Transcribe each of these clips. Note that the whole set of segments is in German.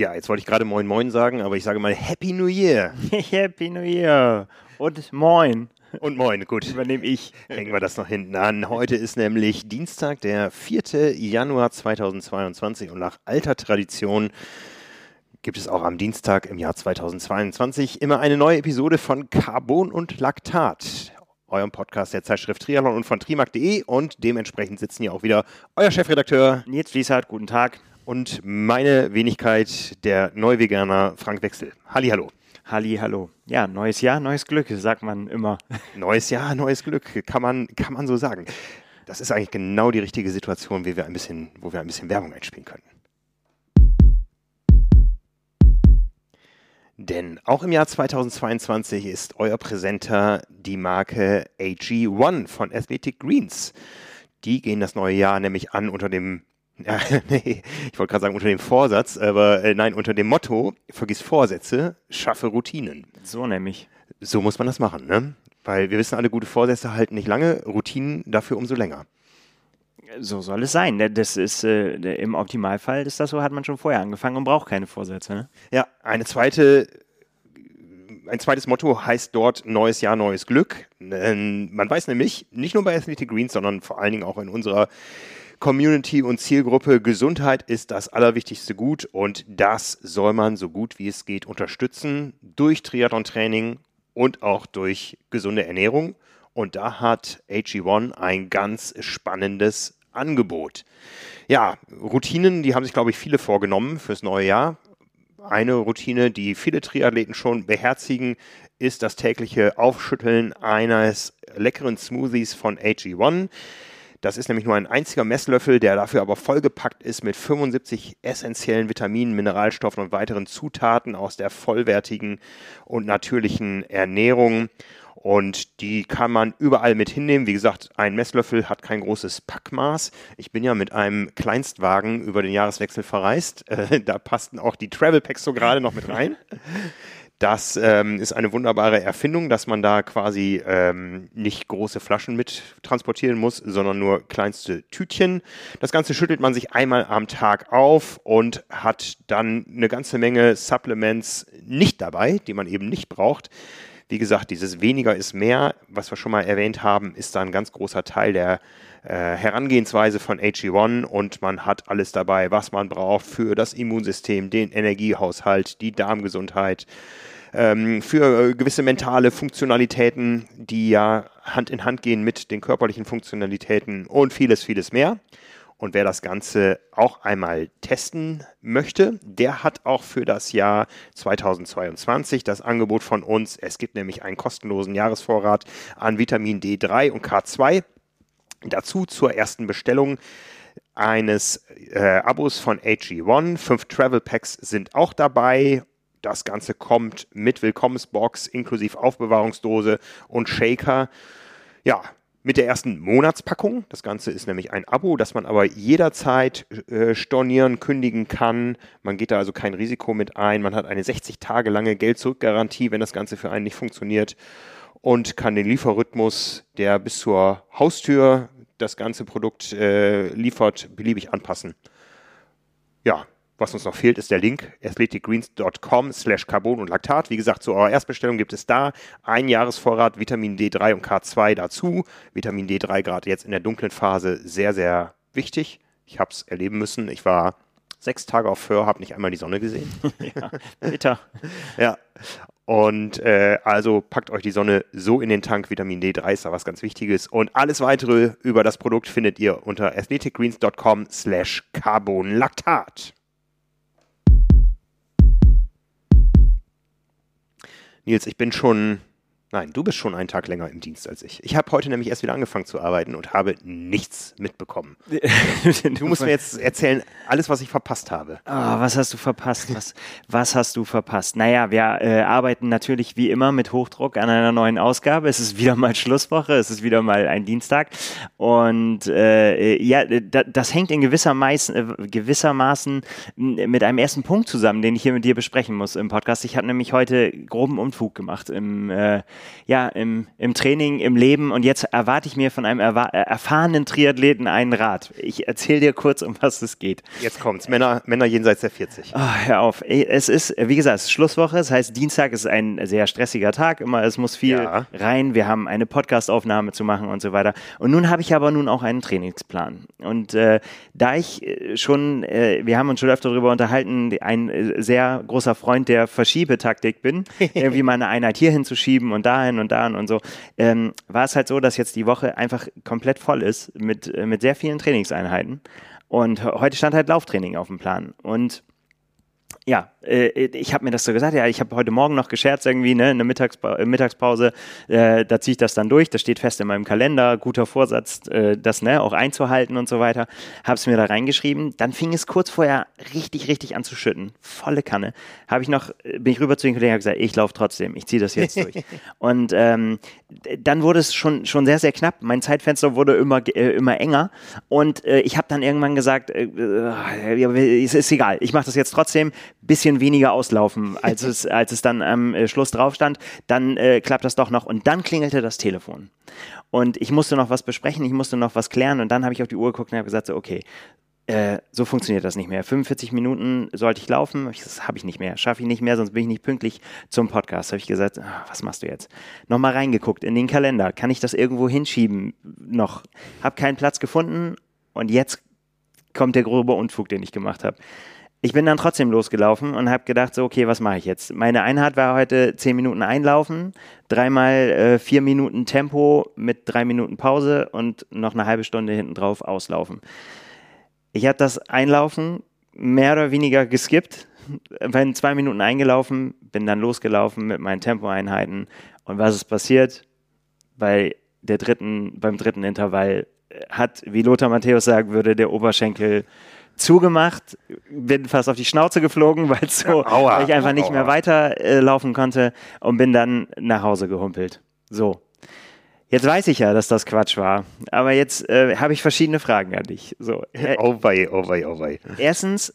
Ja, jetzt wollte ich gerade Moin Moin sagen, aber ich sage mal Happy New Year. Happy New Year. Und Moin. Und Moin, gut. Übernehme ich. Hängen wir das noch hinten an. Heute ist nämlich Dienstag, der 4. Januar 2022 und nach alter Tradition gibt es auch am Dienstag im Jahr 2022 immer eine neue Episode von Carbon und Laktat, eurem Podcast der Zeitschrift Triathlon und von trimark.de und dementsprechend sitzen hier auch wieder euer Chefredakteur Nils Fließhardt, guten Tag und meine Wenigkeit, der Neuveganer Frank Wechsel. Halli, hallo. Halli, hallo. Ja, neues Jahr, neues Glück, sagt man immer. Neues Jahr, neues Glück, kann man, kann man so sagen. Das ist eigentlich genau die richtige Situation, wie wir ein bisschen, wo wir ein bisschen Werbung einspielen können. Denn auch im Jahr 2022 ist euer Präsenter die Marke AG1 von Athletic Greens. Die gehen das neue Jahr nämlich an unter dem ja, nee, ich wollte gerade sagen unter dem Vorsatz, aber äh, nein, unter dem Motto, vergiss Vorsätze, schaffe Routinen. So nämlich. So muss man das machen, ne? Weil wir wissen alle, gute Vorsätze halten nicht lange, Routinen dafür umso länger. So soll es sein. Das ist äh, im Optimalfall ist das so, hat man schon vorher angefangen und braucht keine Vorsätze. Ne? Ja, eine zweite ein zweites Motto heißt dort Neues Jahr, neues Glück. Man weiß nämlich, nicht nur bei Athletic Greens, sondern vor allen Dingen auch in unserer Community und Zielgruppe. Gesundheit ist das allerwichtigste Gut und das soll man so gut wie es geht unterstützen durch Triathlon-Training und auch durch gesunde Ernährung. Und da hat AG1 ein ganz spannendes Angebot. Ja, Routinen, die haben sich, glaube ich, viele vorgenommen fürs neue Jahr. Eine Routine, die viele Triathleten schon beherzigen, ist das tägliche Aufschütteln eines leckeren Smoothies von AG1. Das ist nämlich nur ein einziger Messlöffel, der dafür aber vollgepackt ist mit 75 essentiellen Vitaminen, Mineralstoffen und weiteren Zutaten aus der vollwertigen und natürlichen Ernährung. Und die kann man überall mit hinnehmen. Wie gesagt, ein Messlöffel hat kein großes Packmaß. Ich bin ja mit einem Kleinstwagen über den Jahreswechsel verreist. Äh, da passten auch die Travel Packs so gerade noch mit rein. Das ähm, ist eine wunderbare Erfindung, dass man da quasi ähm, nicht große Flaschen mit transportieren muss, sondern nur kleinste Tütchen. Das Ganze schüttelt man sich einmal am Tag auf und hat dann eine ganze Menge Supplements nicht dabei, die man eben nicht braucht. Wie gesagt, dieses weniger ist mehr, was wir schon mal erwähnt haben, ist da ein ganz großer Teil der äh, Herangehensweise von AG1 und man hat alles dabei, was man braucht für das Immunsystem, den Energiehaushalt, die Darmgesundheit, ähm, für äh, gewisse mentale Funktionalitäten, die ja Hand in Hand gehen mit den körperlichen Funktionalitäten und vieles, vieles mehr. Und wer das Ganze auch einmal testen möchte, der hat auch für das Jahr 2022 das Angebot von uns. Es gibt nämlich einen kostenlosen Jahresvorrat an Vitamin D3 und K2. Dazu zur ersten Bestellung eines äh, Abos von AG1. Fünf Travel Packs sind auch dabei das Ganze kommt mit Willkommensbox inklusive Aufbewahrungsdose und Shaker. Ja, mit der ersten Monatspackung. Das Ganze ist nämlich ein Abo, das man aber jederzeit äh, stornieren, kündigen kann. Man geht da also kein Risiko mit ein. Man hat eine 60 Tage lange Geld-Zurück-Garantie, wenn das Ganze für einen nicht funktioniert. Und kann den Lieferrhythmus, der bis zur Haustür das ganze Produkt äh, liefert, beliebig anpassen. Ja, was uns noch fehlt, ist der Link athleticgreens.com slash Carbon und Laktat. Wie gesagt, zu eurer Erstbestellung gibt es da ein Jahresvorrat Vitamin D3 und K2 dazu. Vitamin D3 gerade jetzt in der dunklen Phase sehr, sehr wichtig. Ich habe es erleben müssen. Ich war sechs Tage auf Föhr, habe nicht einmal die Sonne gesehen. ja, bitter. ja. Und äh, also packt euch die Sonne so in den Tank. Vitamin D3 ist da was ganz Wichtiges. Und alles weitere über das Produkt findet ihr unter athleticgreens.com slash carbonlactat. Nils, ich bin schon Nein, du bist schon einen Tag länger im Dienst als ich. Ich habe heute nämlich erst wieder angefangen zu arbeiten und habe nichts mitbekommen. du musst mir jetzt erzählen, alles, was ich verpasst habe. Oh, was hast du verpasst? Was, was hast du verpasst? Naja, wir äh, arbeiten natürlich wie immer mit Hochdruck an einer neuen Ausgabe. Es ist wieder mal Schlusswoche, es ist wieder mal ein Dienstag. Und äh, ja, das hängt in gewissermaßen, äh, gewissermaßen mit einem ersten Punkt zusammen, den ich hier mit dir besprechen muss im Podcast. Ich habe nämlich heute groben Unfug gemacht im äh, ja, im, im Training, im Leben und jetzt erwarte ich mir von einem äh, erfahrenen Triathleten einen Rat. Ich erzähle dir kurz, um was es geht. Jetzt kommt's. Männer, Männer jenseits der 40. Oh, hör auf. Es ist, wie gesagt, es ist Schlusswoche. Das heißt, Dienstag ist ein sehr stressiger Tag. Immer, es muss viel ja. rein. Wir haben eine Podcastaufnahme zu machen und so weiter. Und nun habe ich aber nun auch einen Trainingsplan. Und äh, da ich äh, schon, äh, wir haben uns schon öfter darüber unterhalten, ein äh, sehr großer Freund der Verschiebetaktik bin, irgendwie mal eine Einheit hier hinzuschieben und dahin und dahin und so, ähm, war es halt so, dass jetzt die Woche einfach komplett voll ist mit, äh, mit sehr vielen Trainingseinheiten. Und heute stand halt Lauftraining auf dem Plan. Und ja, äh, ich habe mir das so gesagt, ja, ich habe heute Morgen noch gescherzt irgendwie, ne, in der Mittagspa äh, Mittagspause, äh, da ziehe ich das dann durch, das steht fest in meinem Kalender, guter Vorsatz, äh, das ne, auch einzuhalten und so weiter, habe es mir da reingeschrieben, dann fing es kurz vorher richtig, richtig an zu schütten, volle Kanne, habe ich noch, äh, bin ich rüber zu den Kollegen und gesagt, ich laufe trotzdem, ich ziehe das jetzt durch. und ähm, dann wurde es schon, schon sehr, sehr knapp, mein Zeitfenster wurde immer, äh, immer enger. Und ich habe dann irgendwann gesagt, es ist egal, ich mache das jetzt trotzdem, bisschen weniger auslaufen, als es, als es dann am äh, Schluss drauf stand. Dann äh, klappt das doch noch und dann klingelte das Telefon. Und ich musste noch was besprechen, ich musste noch was klären und dann habe ich auf die Uhr geguckt und habe gesagt, so, okay, äh, so funktioniert das nicht mehr. 45 Minuten sollte ich laufen, das habe ich nicht mehr, schaffe ich nicht mehr, sonst bin ich nicht pünktlich zum Podcast. Habe ich gesagt, ach, was machst du jetzt? Nochmal reingeguckt in den Kalender, kann ich das irgendwo hinschieben noch? Habe keinen Platz gefunden und jetzt kommt der grobe Unfug, den ich gemacht habe ich bin dann trotzdem losgelaufen und habe gedacht, so, okay, was mache ich jetzt? Meine Einheit war heute zehn Minuten einlaufen, dreimal äh, vier Minuten Tempo mit drei Minuten Pause und noch eine halbe Stunde hinten drauf auslaufen. Ich habe das Einlaufen mehr oder weniger geskippt, bin zwei Minuten eingelaufen, bin dann losgelaufen mit meinen Tempoeinheiten und was ist passiert? Bei der dritten, beim dritten Intervall hat, wie Lothar Matthäus sagen würde, der Oberschenkel zugemacht, bin fast auf die Schnauze geflogen, weil so, Aua, weil ich einfach nicht Aua. mehr weiterlaufen äh, konnte und bin dann nach Hause gehumpelt. So. Jetzt weiß ich ja, dass das Quatsch war, aber jetzt äh, habe ich verschiedene Fragen an dich. So, äh, oh wei, oh wei, oh wei. Erstens,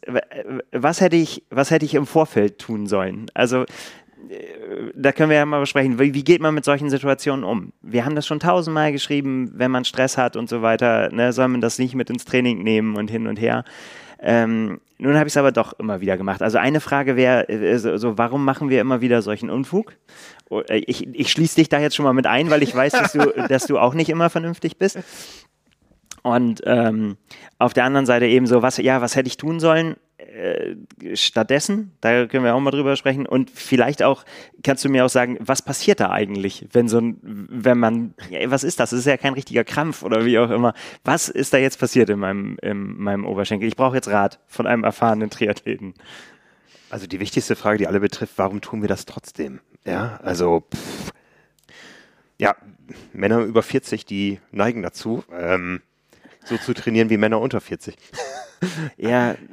was hätte ich, was hätte ich im Vorfeld tun sollen? Also da können wir ja mal besprechen, wie, wie, geht man mit solchen Situationen um? Wir haben das schon tausendmal geschrieben, wenn man Stress hat und so weiter, ne, soll man das nicht mit ins Training nehmen und hin und her. Ähm, nun habe ich es aber doch immer wieder gemacht. Also eine Frage wäre, äh, so, so, warum machen wir immer wieder solchen Unfug? Oh, äh, ich, ich schließe dich da jetzt schon mal mit ein, weil ich weiß, dass du, dass du auch nicht immer vernünftig bist. Und ähm, auf der anderen Seite eben so, was, ja, was hätte ich tun sollen? Äh, stattdessen, da können wir auch mal drüber sprechen und vielleicht auch, kannst du mir auch sagen, was passiert da eigentlich, wenn so ein, wenn man, ja, was ist das? Das ist ja kein richtiger Krampf oder wie auch immer. Was ist da jetzt passiert in meinem, in meinem Oberschenkel? Ich brauche jetzt Rat von einem erfahrenen Triathleten. Also die wichtigste Frage, die alle betrifft, warum tun wir das trotzdem? Ja, also pff, ja, Männer über 40, die neigen dazu. Ähm, so zu trainieren wie Männer unter 40. ja,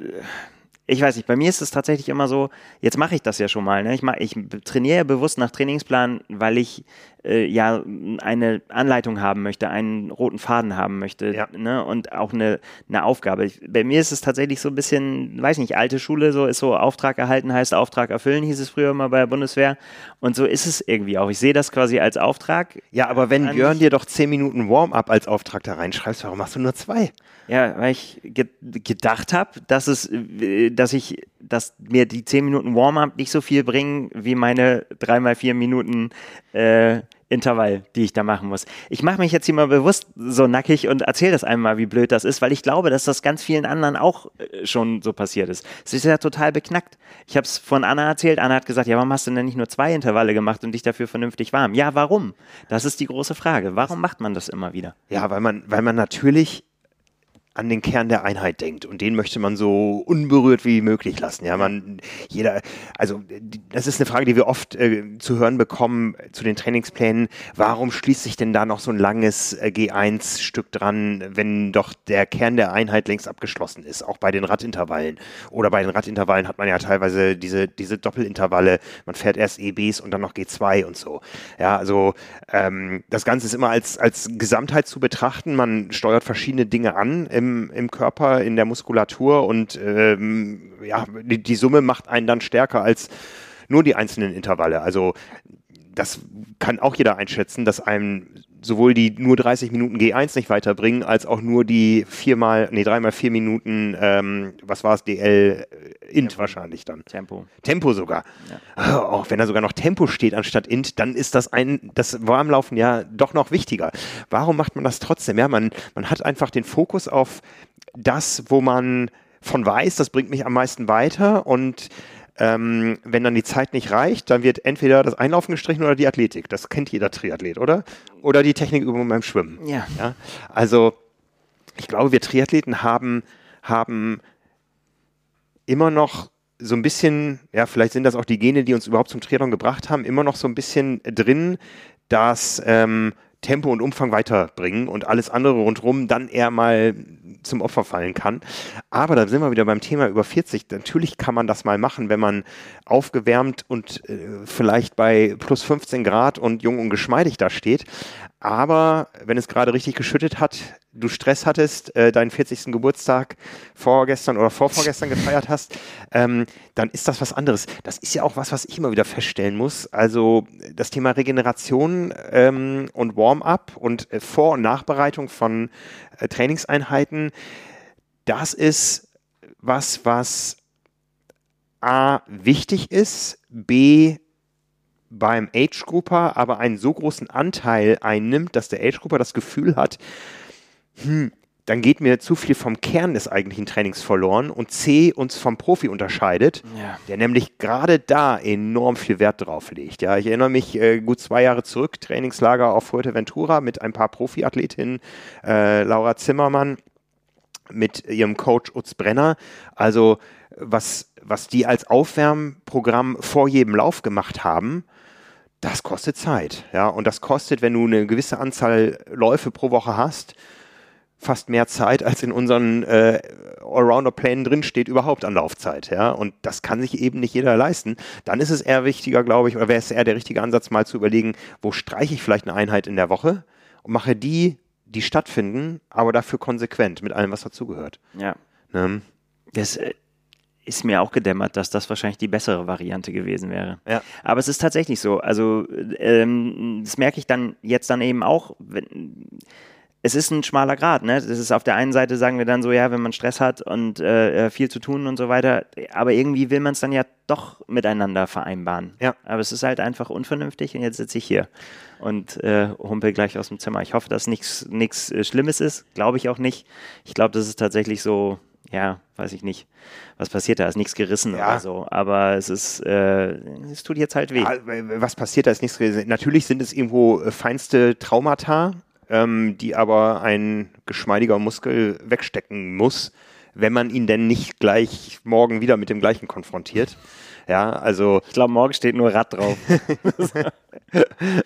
ich weiß nicht, bei mir ist es tatsächlich immer so, jetzt mache ich das ja schon mal. Ne? Ich, mach, ich trainiere bewusst nach Trainingsplan, weil ich äh, ja eine Anleitung haben möchte, einen roten Faden haben möchte ja. ne? und auch eine, eine Aufgabe. Ich, bei mir ist es tatsächlich so ein bisschen, weiß nicht, alte Schule, so ist so Auftrag erhalten heißt Auftrag erfüllen, hieß es früher mal bei der Bundeswehr. Und so ist es irgendwie auch. Ich sehe das quasi als Auftrag. Ja, aber wenn Björn dir doch zehn Minuten Warm-up als Auftrag da reinschreibst, warum machst du nur zwei? Ja, weil ich ge gedacht habe, dass es, äh, dass ich, dass mir die 10 Minuten Warm-up nicht so viel bringen wie meine 3 mal 4 Minuten äh, Intervall, die ich da machen muss. Ich mache mich jetzt hier mal bewusst so nackig und erzähle das einmal, wie blöd das ist, weil ich glaube, dass das ganz vielen anderen auch äh, schon so passiert ist. Es ist ja total beknackt. Ich habe es von Anna erzählt. Anna hat gesagt, ja, warum hast du denn nicht nur zwei Intervalle gemacht und dich dafür vernünftig warm? Ja, warum? Das ist die große Frage. Warum macht man das immer wieder? Ja, weil man, weil man natürlich an den Kern der Einheit denkt und den möchte man so unberührt wie möglich lassen. Ja, man jeder, also das ist eine Frage, die wir oft äh, zu hören bekommen zu den Trainingsplänen. Warum schließt sich denn da noch so ein langes äh, G1-Stück dran, wenn doch der Kern der Einheit längst abgeschlossen ist? Auch bei den Radintervallen oder bei den Radintervallen hat man ja teilweise diese diese Doppelintervalle. Man fährt erst EBs und dann noch G2 und so. Ja, also ähm, das Ganze ist immer als als Gesamtheit zu betrachten. Man steuert verschiedene Dinge an im, im Körper, in der Muskulatur und ähm, ja, die, die Summe macht einen dann stärker als nur die einzelnen Intervalle. Also das kann auch jeder einschätzen, dass einem sowohl die nur 30 Minuten G1 nicht weiterbringen, als auch nur die viermal, nee, dreimal vier Minuten, ähm, was war es, DL Int Tempo. wahrscheinlich dann. Tempo. Tempo sogar. Ja. Oh, auch wenn da sogar noch Tempo steht anstatt Int, dann ist das ein, das Warmlaufen ja doch noch wichtiger. Warum macht man das trotzdem? Ja, man, man hat einfach den Fokus auf das, wo man von weiß, das bringt mich am meisten weiter und ähm, wenn dann die Zeit nicht reicht, dann wird entweder das Einlaufen gestrichen oder die Athletik. Das kennt jeder Triathlet, oder? Oder die Technikübung beim Schwimmen. Ja. ja? Also ich glaube, wir Triathleten haben, haben immer noch so ein bisschen, ja, vielleicht sind das auch die Gene, die uns überhaupt zum Triathlon gebracht haben, immer noch so ein bisschen drin, dass ähm, Tempo und Umfang weiterbringen und alles andere rundherum dann eher mal zum Opfer fallen kann. Aber da sind wir wieder beim Thema über 40. Natürlich kann man das mal machen, wenn man aufgewärmt und äh, vielleicht bei plus 15 Grad und jung und geschmeidig da steht. Aber wenn es gerade richtig geschüttet hat, du Stress hattest, äh, deinen 40. Geburtstag vorgestern oder vorvorgestern gefeiert hast, ähm, dann ist das was anderes. Das ist ja auch was, was ich immer wieder feststellen muss. Also das Thema Regeneration ähm, und Warm-up und äh, Vor- und Nachbereitung von äh, Trainingseinheiten, das ist was, was A wichtig ist, B beim Age-Grupper aber einen so großen Anteil einnimmt, dass der Age-Grupper das Gefühl hat, hm, dann geht mir zu viel vom Kern des eigentlichen Trainings verloren und C uns vom Profi unterscheidet, ja. der nämlich gerade da enorm viel Wert drauf legt. Ja, ich erinnere mich äh, gut zwei Jahre zurück, Trainingslager auf Fuerteventura mit ein paar Profiathletinnen, äh, Laura Zimmermann mit ihrem Coach Utz Brenner. Also was, was die als Aufwärmprogramm vor jedem Lauf gemacht haben, das kostet Zeit. Ja, und das kostet, wenn du eine gewisse Anzahl Läufe pro Woche hast, fast mehr Zeit, als in unseren äh, Allrounder-Plänen drin steht, überhaupt an Laufzeit. Ja? Und das kann sich eben nicht jeder leisten. Dann ist es eher wichtiger, glaube ich, oder wäre es eher der richtige Ansatz, mal zu überlegen, wo streiche ich vielleicht eine Einheit in der Woche und mache die, die stattfinden, aber dafür konsequent mit allem, was dazugehört. Ja. Ne? Das äh, ist mir auch gedämmert, dass das wahrscheinlich die bessere Variante gewesen wäre. Ja. Aber es ist tatsächlich so. Also ähm, das merke ich dann jetzt dann eben auch, wenn es ist ein schmaler Grad. Ne? Das ist auf der einen Seite sagen wir dann so, ja, wenn man Stress hat und äh, äh viel zu tun und so weiter, aber irgendwie will man es dann ja doch miteinander vereinbaren. Ja. Aber es ist halt einfach unvernünftig und jetzt sitze ich hier und äh, humpel gleich aus dem Zimmer. Ich hoffe, dass nichts äh, Schlimmes ist. Glaube ich auch nicht. Ich glaube, das ist tatsächlich so, ja, weiß ich nicht, was passiert da? Ist nichts gerissen ja. oder so. Aber es ist, äh, es tut jetzt halt weh. Ja, was passiert da? Ist nichts gerissen. Natürlich sind es irgendwo äh, feinste Traumata ähm, die aber ein geschmeidiger Muskel wegstecken muss, wenn man ihn denn nicht gleich morgen wieder mit dem gleichen konfrontiert. Ja, also. Ich glaube, morgen steht nur Rad drauf.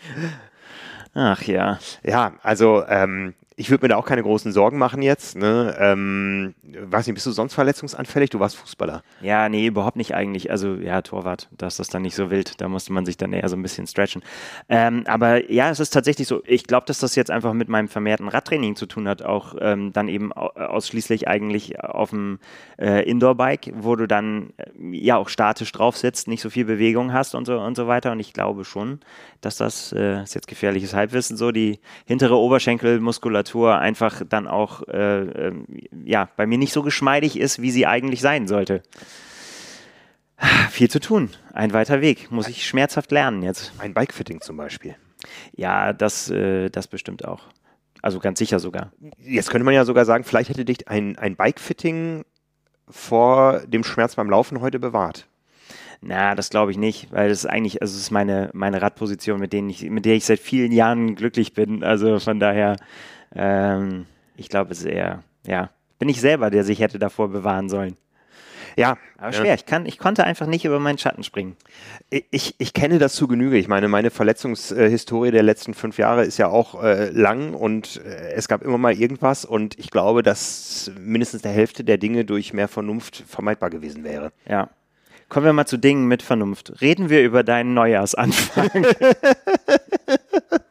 Ach ja. Ja, also ähm, ich würde mir da auch keine großen Sorgen machen jetzt. Ne? Ähm, weiß nicht, bist du sonst verletzungsanfällig? Du warst Fußballer. Ja, nee, überhaupt nicht eigentlich. Also ja, Torwart, da ist das dann nicht so wild. Da musste man sich dann eher so ein bisschen stretchen. Ähm, aber ja, es ist tatsächlich so. Ich glaube, dass das jetzt einfach mit meinem vermehrten Radtraining zu tun hat. Auch ähm, dann eben ausschließlich eigentlich auf dem äh, Indoor-Bike, wo du dann äh, ja auch statisch drauf sitzt, nicht so viel Bewegung hast und so und so weiter. Und ich glaube schon, dass das, äh, ist jetzt gefährliches Halbwissen, so die hintere Oberschenkelmuskulatur einfach dann auch, äh, äh, ja, bei mir nicht so geschmeidig ist, wie sie eigentlich sein sollte. Viel zu tun. Ein weiter Weg. Muss ich schmerzhaft lernen jetzt. Ein Bikefitting zum Beispiel. Ja, das, äh, das bestimmt auch. Also ganz sicher sogar. Jetzt könnte man ja sogar sagen, vielleicht hätte dich ein, ein Bikefitting vor dem Schmerz beim Laufen heute bewahrt. Na, das glaube ich nicht, weil das ist eigentlich, also es ist meine, meine Radposition, mit, denen ich, mit der ich seit vielen Jahren glücklich bin. Also von daher, ähm, ich glaube, es ist eher, ja, bin ich selber, der sich hätte davor bewahren sollen. Ja. Aber schwer. Ich, kann, ich konnte einfach nicht über meinen Schatten springen. Ich, ich kenne das zu Genüge. Ich meine, meine Verletzungshistorie der letzten fünf Jahre ist ja auch äh, lang und äh, es gab immer mal irgendwas und ich glaube, dass mindestens der Hälfte der Dinge durch mehr Vernunft vermeidbar gewesen wäre. Ja. Kommen wir mal zu Dingen mit Vernunft. Reden wir über deinen Neujahrsanfang.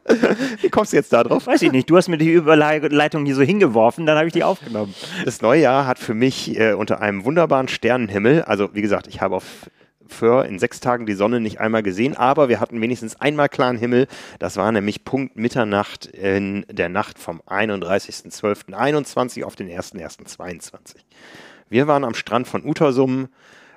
Wie kommst du jetzt da drauf? Weiß ich nicht. Du hast mir die Überleitung hier so hingeworfen, dann habe ich die aufgenommen. Das neue Jahr hat für mich äh, unter einem wunderbaren Sternenhimmel, also wie gesagt, ich habe auf Föhr in sechs Tagen die Sonne nicht einmal gesehen, aber wir hatten wenigstens einmal klaren Himmel. Das war nämlich Punkt Mitternacht in der Nacht vom 31.12.21 auf den 1.1.22. Wir waren am Strand von Utersum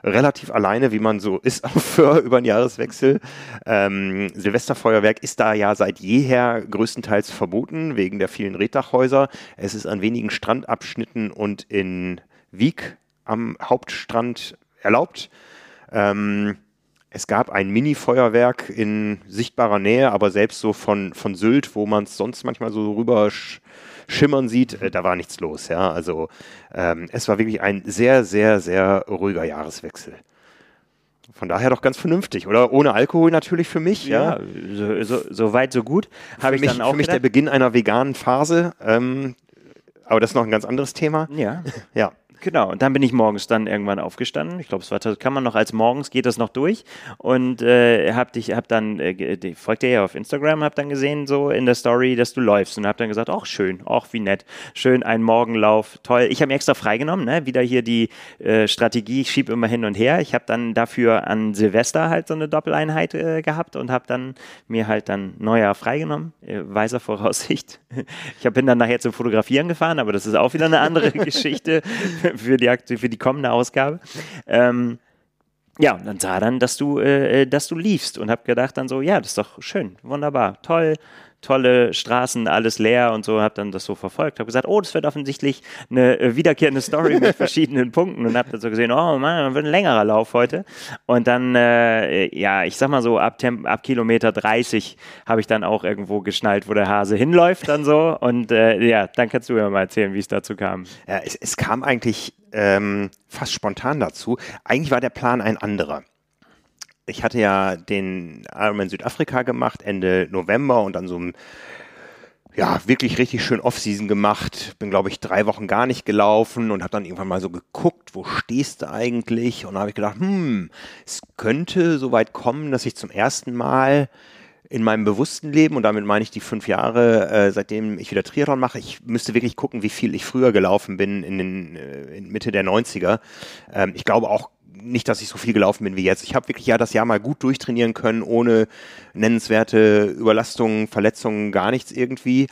relativ alleine, wie man so ist auf Föhr über den Jahreswechsel. Ähm, Silvesterfeuerwerk ist da ja seit jeher größtenteils verboten, wegen der vielen Reddachhäuser. Es ist an wenigen Strandabschnitten und in Wieg am Hauptstrand erlaubt. Ähm, es gab ein Mini-Feuerwerk in sichtbarer Nähe, aber selbst so von, von Sylt, wo man es sonst manchmal so rüber schimmern sieht, äh, da war nichts los. Ja, also ähm, es war wirklich ein sehr, sehr, sehr ruhiger Jahreswechsel. Von daher doch ganz vernünftig, oder? Ohne Alkohol natürlich für mich. Ja, ja so, so, so, weit, so gut. Habe ich mich, dann auch. Für mich der Beginn einer veganen Phase. Ähm, aber das ist noch ein ganz anderes Thema. Ja. ja. Genau, und dann bin ich morgens dann irgendwann aufgestanden. Ich glaube, es war, kann man noch als morgens geht das noch durch. Und äh, hab dich, hab dann, äh, folgt dir ja auf Instagram, hab dann gesehen, so in der Story, dass du läufst. Und hab dann gesagt, ach schön, ach wie nett, schön ein Morgenlauf, toll. Ich habe mir extra freigenommen, ne? Wieder hier die äh, Strategie, ich schiebe immer hin und her. Ich habe dann dafür an Silvester halt so eine Doppeleinheit äh, gehabt und habe dann mir halt dann Neujahr freigenommen, äh, weiser Voraussicht. Ich bin dann nachher zum Fotografieren gefahren, aber das ist auch wieder eine andere Geschichte für, die, für die kommende Ausgabe. Ähm, ja, und dann sah dann, dass du, äh, äh dass du liefst und habe gedacht dann so, ja, das ist doch schön, wunderbar, toll, tolle Straßen, alles leer und so, habe dann das so verfolgt, habe gesagt, oh, das wird offensichtlich eine äh, wiederkehrende Story mit verschiedenen Punkten und habe dann so gesehen, oh Mann, dann wird ein längerer Lauf heute. Und dann, äh, ja, ich sag mal so, ab, Temp ab Kilometer 30 habe ich dann auch irgendwo geschnallt, wo der Hase hinläuft dann so. Und äh, ja, dann kannst du ja mal erzählen, wie es dazu kam. Ja, es, es kam eigentlich ähm, fast spontan dazu. Eigentlich war der Plan ein anderer ich hatte ja den Ironman Südafrika gemacht Ende November und dann so ein ja, wirklich richtig schön Off-Season gemacht. Bin, glaube ich, drei Wochen gar nicht gelaufen und habe dann irgendwann mal so geguckt, wo stehst du eigentlich? Und habe ich gedacht, hm, es könnte so weit kommen, dass ich zum ersten Mal in meinem bewussten Leben, und damit meine ich die fünf Jahre, äh, seitdem ich wieder Triathlon mache, ich müsste wirklich gucken, wie viel ich früher gelaufen bin in den äh, in Mitte der 90er. Ähm, ich glaube auch nicht, dass ich so viel gelaufen bin wie jetzt. Ich habe wirklich ja das Jahr mal gut durchtrainieren können, ohne nennenswerte Überlastungen, Verletzungen, gar nichts irgendwie.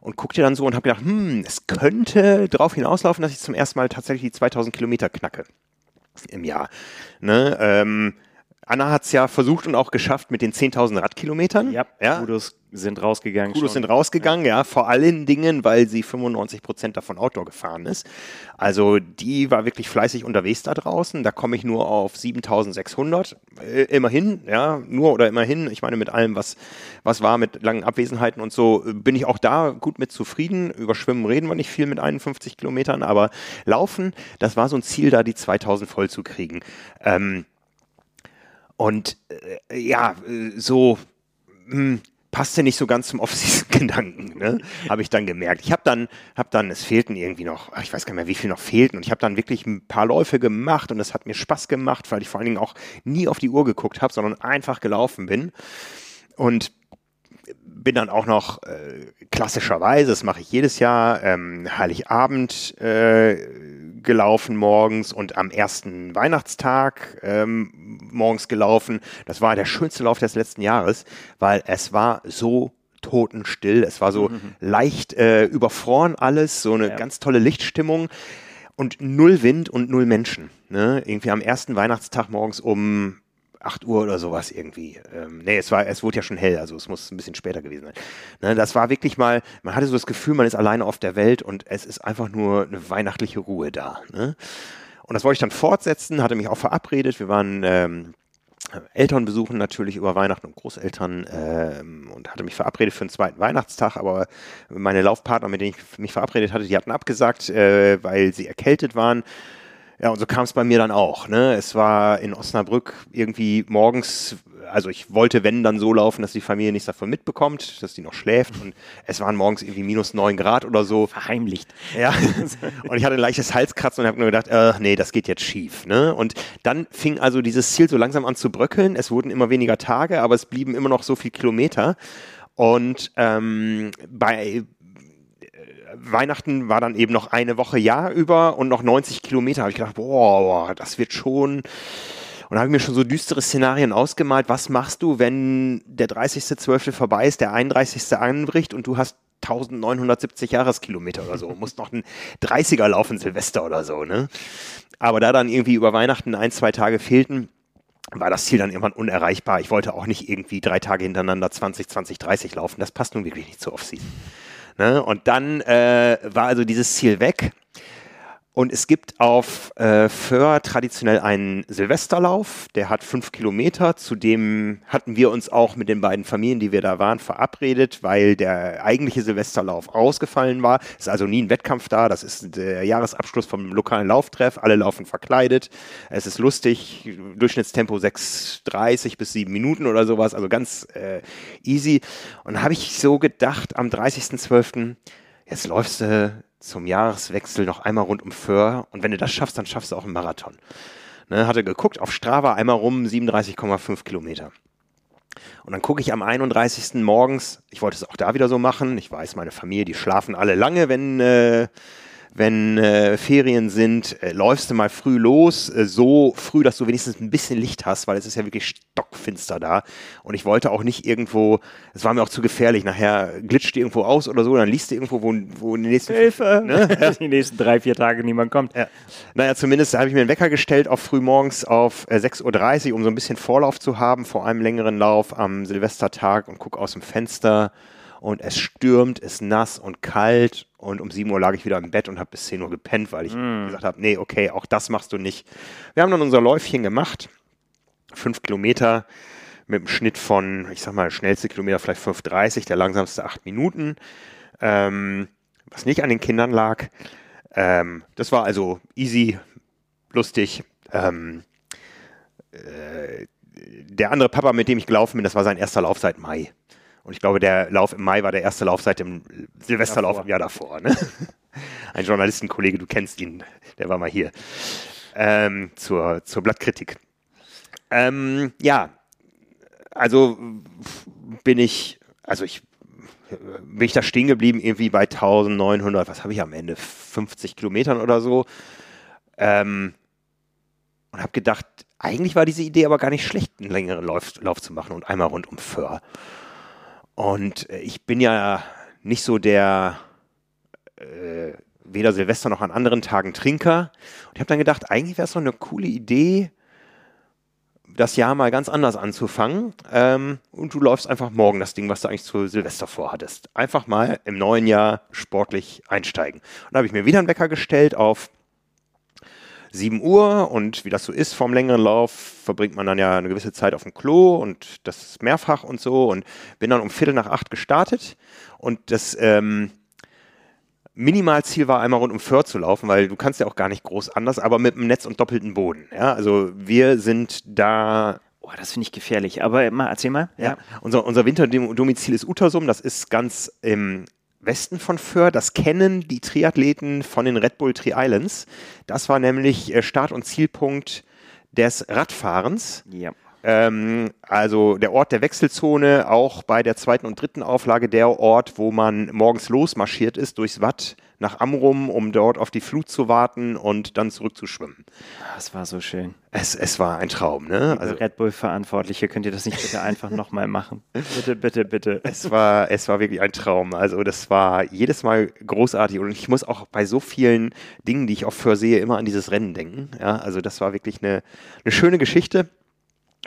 Und guckte dann so und habe gedacht, hm, es könnte darauf hinauslaufen, dass ich zum ersten Mal tatsächlich die 2000 Kilometer knacke im Jahr. Ne? Ähm, Anna hat es ja versucht und auch geschafft mit den 10.000 Radkilometern. Ja, ja. Kudos sind rausgegangen. Kudos schon. sind rausgegangen, ja. ja. Vor allen Dingen, weil sie 95 Prozent davon Outdoor gefahren ist. Also die war wirklich fleißig unterwegs da draußen. Da komme ich nur auf 7.600. Äh, immerhin, ja, nur oder immerhin. Ich meine, mit allem, was, was war, mit langen Abwesenheiten und so, bin ich auch da gut mit zufrieden. Über Schwimmen reden wir nicht viel mit 51 Kilometern, aber Laufen, das war so ein Ziel, da die 2000 voll zu kriegen. Ähm, und äh, ja, so mh, hm, passte nicht so ganz zum Off-Season-Gedanken, ne? habe ich dann gemerkt. Ich habe dann, hab dann, es fehlten irgendwie noch, ich weiß gar nicht mehr, wie viel noch fehlten. Und ich habe dann wirklich ein paar Läufe gemacht und es hat mir Spaß gemacht, weil ich vor allen Dingen auch nie auf die Uhr geguckt habe, sondern einfach gelaufen bin. Und bin dann auch noch äh, klassischerweise, das mache ich jedes Jahr, ähm, Heiligabend äh, gelaufen morgens und am ersten Weihnachtstag ähm, morgens gelaufen. Das war der schönste Lauf des letzten Jahres, weil es war so totenstill. Es war so mhm. leicht äh, überfroren alles, so eine ja. ganz tolle Lichtstimmung und null Wind und null Menschen. Ne? Irgendwie am ersten Weihnachtstag morgens um 8 Uhr oder sowas irgendwie. Ähm, nee, es war, es wurde ja schon hell, also es muss ein bisschen später gewesen sein. Ne, das war wirklich mal, man hatte so das Gefühl, man ist alleine auf der Welt und es ist einfach nur eine weihnachtliche Ruhe da. Ne? Und das wollte ich dann fortsetzen, hatte mich auch verabredet. Wir waren ähm, Eltern besuchen natürlich über Weihnachten und Großeltern ähm, und hatte mich verabredet für einen zweiten Weihnachtstag, aber meine Laufpartner, mit denen ich mich verabredet hatte, die hatten abgesagt, äh, weil sie erkältet waren. Ja, und so kam es bei mir dann auch. Ne? Es war in Osnabrück irgendwie morgens, also ich wollte, wenn, dann so laufen, dass die Familie nichts davon mitbekommt, dass die noch schläft. Und es waren morgens irgendwie minus neun Grad oder so. Verheimlicht. Ja. Und ich hatte ein leichtes Halskratzen und habe nur gedacht, äh, nee, das geht jetzt schief. Ne? Und dann fing also dieses Ziel so langsam an zu bröckeln. Es wurden immer weniger Tage, aber es blieben immer noch so viel Kilometer. Und ähm, bei Weihnachten war dann eben noch eine Woche Jahr über und noch 90 Kilometer. Habe ich gedacht, boah, das wird schon. Und habe mir schon so düstere Szenarien ausgemalt. Was machst du, wenn der 30.12. vorbei ist, der 31. anbricht und du hast 1970 Jahreskilometer oder so. Musst noch ein 30er laufen, Silvester oder so, ne? Aber da dann irgendwie über Weihnachten ein, zwei Tage fehlten, war das Ziel dann irgendwann unerreichbar. Ich wollte auch nicht irgendwie drei Tage hintereinander 20, 20, 30 laufen. Das passt nun wirklich nicht zu Off-Season. Ne? Und dann äh, war also dieses Ziel weg. Und es gibt auf äh, Föhr traditionell einen Silvesterlauf, der hat fünf Kilometer. Zudem hatten wir uns auch mit den beiden Familien, die wir da waren, verabredet, weil der eigentliche Silvesterlauf ausgefallen war. Es ist also nie ein Wettkampf da. Das ist der Jahresabschluss vom lokalen Lauftreff. Alle laufen verkleidet. Es ist lustig. Durchschnittstempo 6,30 bis 7 Minuten oder sowas. Also ganz äh, easy. Und habe ich so gedacht, am 30.12., jetzt läufst du zum Jahreswechsel noch einmal rund um Föhr. Und wenn du das schaffst, dann schaffst du auch einen Marathon. Ne, hatte geguckt, auf Strava einmal rum 37,5 Kilometer. Und dann gucke ich am 31. morgens, ich wollte es auch da wieder so machen. Ich weiß, meine Familie, die schlafen alle lange, wenn äh, wenn äh, Ferien sind, äh, läufst du mal früh los, äh, so früh, dass du wenigstens ein bisschen Licht hast, weil es ist ja wirklich stockfinster da. Und ich wollte auch nicht irgendwo, es war mir auch zu gefährlich, nachher glitscht die irgendwo aus oder so, dann liest du irgendwo, wo, wo in den nächsten Hilfe, ne? die nächsten drei, vier Tage niemand kommt. Ja. Naja, zumindest habe ich mir einen Wecker gestellt auf frühmorgens auf äh, 6.30 Uhr, um so ein bisschen Vorlauf zu haben vor einem längeren Lauf am Silvestertag und gucke aus dem Fenster und es stürmt, ist nass und kalt und um 7 Uhr lag ich wieder im Bett und habe bis 10 Uhr gepennt, weil ich mm. gesagt habe, nee, okay, auch das machst du nicht. Wir haben dann unser Läufchen gemacht, fünf Kilometer mit einem Schnitt von, ich sag mal, schnellste Kilometer vielleicht 5,30, der langsamste 8 Minuten, ähm, was nicht an den Kindern lag. Ähm, das war also easy, lustig. Ähm, äh, der andere Papa, mit dem ich gelaufen bin, das war sein erster Lauf seit Mai. Und ich glaube, der Lauf im Mai war der erste Lauf seit dem Silvesterlauf davor. im Jahr davor. Ne? Ein Journalistenkollege, du kennst ihn, der war mal hier ähm, zur, zur Blattkritik. Ähm, ja, also bin ich, also ich bin ich da stehen geblieben, irgendwie bei 1900, was habe ich am Ende, 50 Kilometern oder so. Ähm, und habe gedacht, eigentlich war diese Idee aber gar nicht schlecht, einen längeren Lauf, Lauf zu machen und einmal rund um Föhr. Und äh, ich bin ja nicht so der äh, weder Silvester noch an anderen Tagen Trinker. Und ich habe dann gedacht, eigentlich wäre es doch eine coole Idee, das Jahr mal ganz anders anzufangen. Ähm, und du läufst einfach morgen das Ding, was du eigentlich zu Silvester vorhattest. Einfach mal im neuen Jahr sportlich einsteigen. Und da habe ich mir wieder einen Wecker gestellt auf 7 Uhr und wie das so ist vom längeren Lauf, verbringt man dann ja eine gewisse Zeit auf dem Klo und das ist mehrfach und so und bin dann um Viertel nach acht gestartet und das ähm, Minimalziel war einmal rund um Föhr zu laufen, weil du kannst ja auch gar nicht groß anders, aber mit einem Netz und doppelten Boden. Ja, also wir sind da Oh, das finde ich gefährlich. Aber mal, erzähl mal. Ja. ja. Unser, unser Winterdomizil ist Utersum. Das ist ganz im Westen von Föhr. Das kennen die Triathleten von den Red Bull Tri Islands. Das war nämlich äh, Start- und Zielpunkt des Radfahrens. Ja. Ähm, also der Ort der Wechselzone, auch bei der zweiten und dritten Auflage der Ort, wo man morgens losmarschiert ist durchs Watt nach Amrum, um dort auf die Flut zu warten und dann zurückzuschwimmen. Das war so schön. Es, es war ein Traum, ne? Also Red Bull-Verantwortliche, könnt ihr das nicht bitte einfach nochmal machen? Bitte, bitte, bitte. Es war, es war wirklich ein Traum. Also das war jedes Mal großartig und ich muss auch bei so vielen Dingen, die ich auch versehe, immer an dieses Rennen denken. Ja, also das war wirklich eine, eine schöne Geschichte.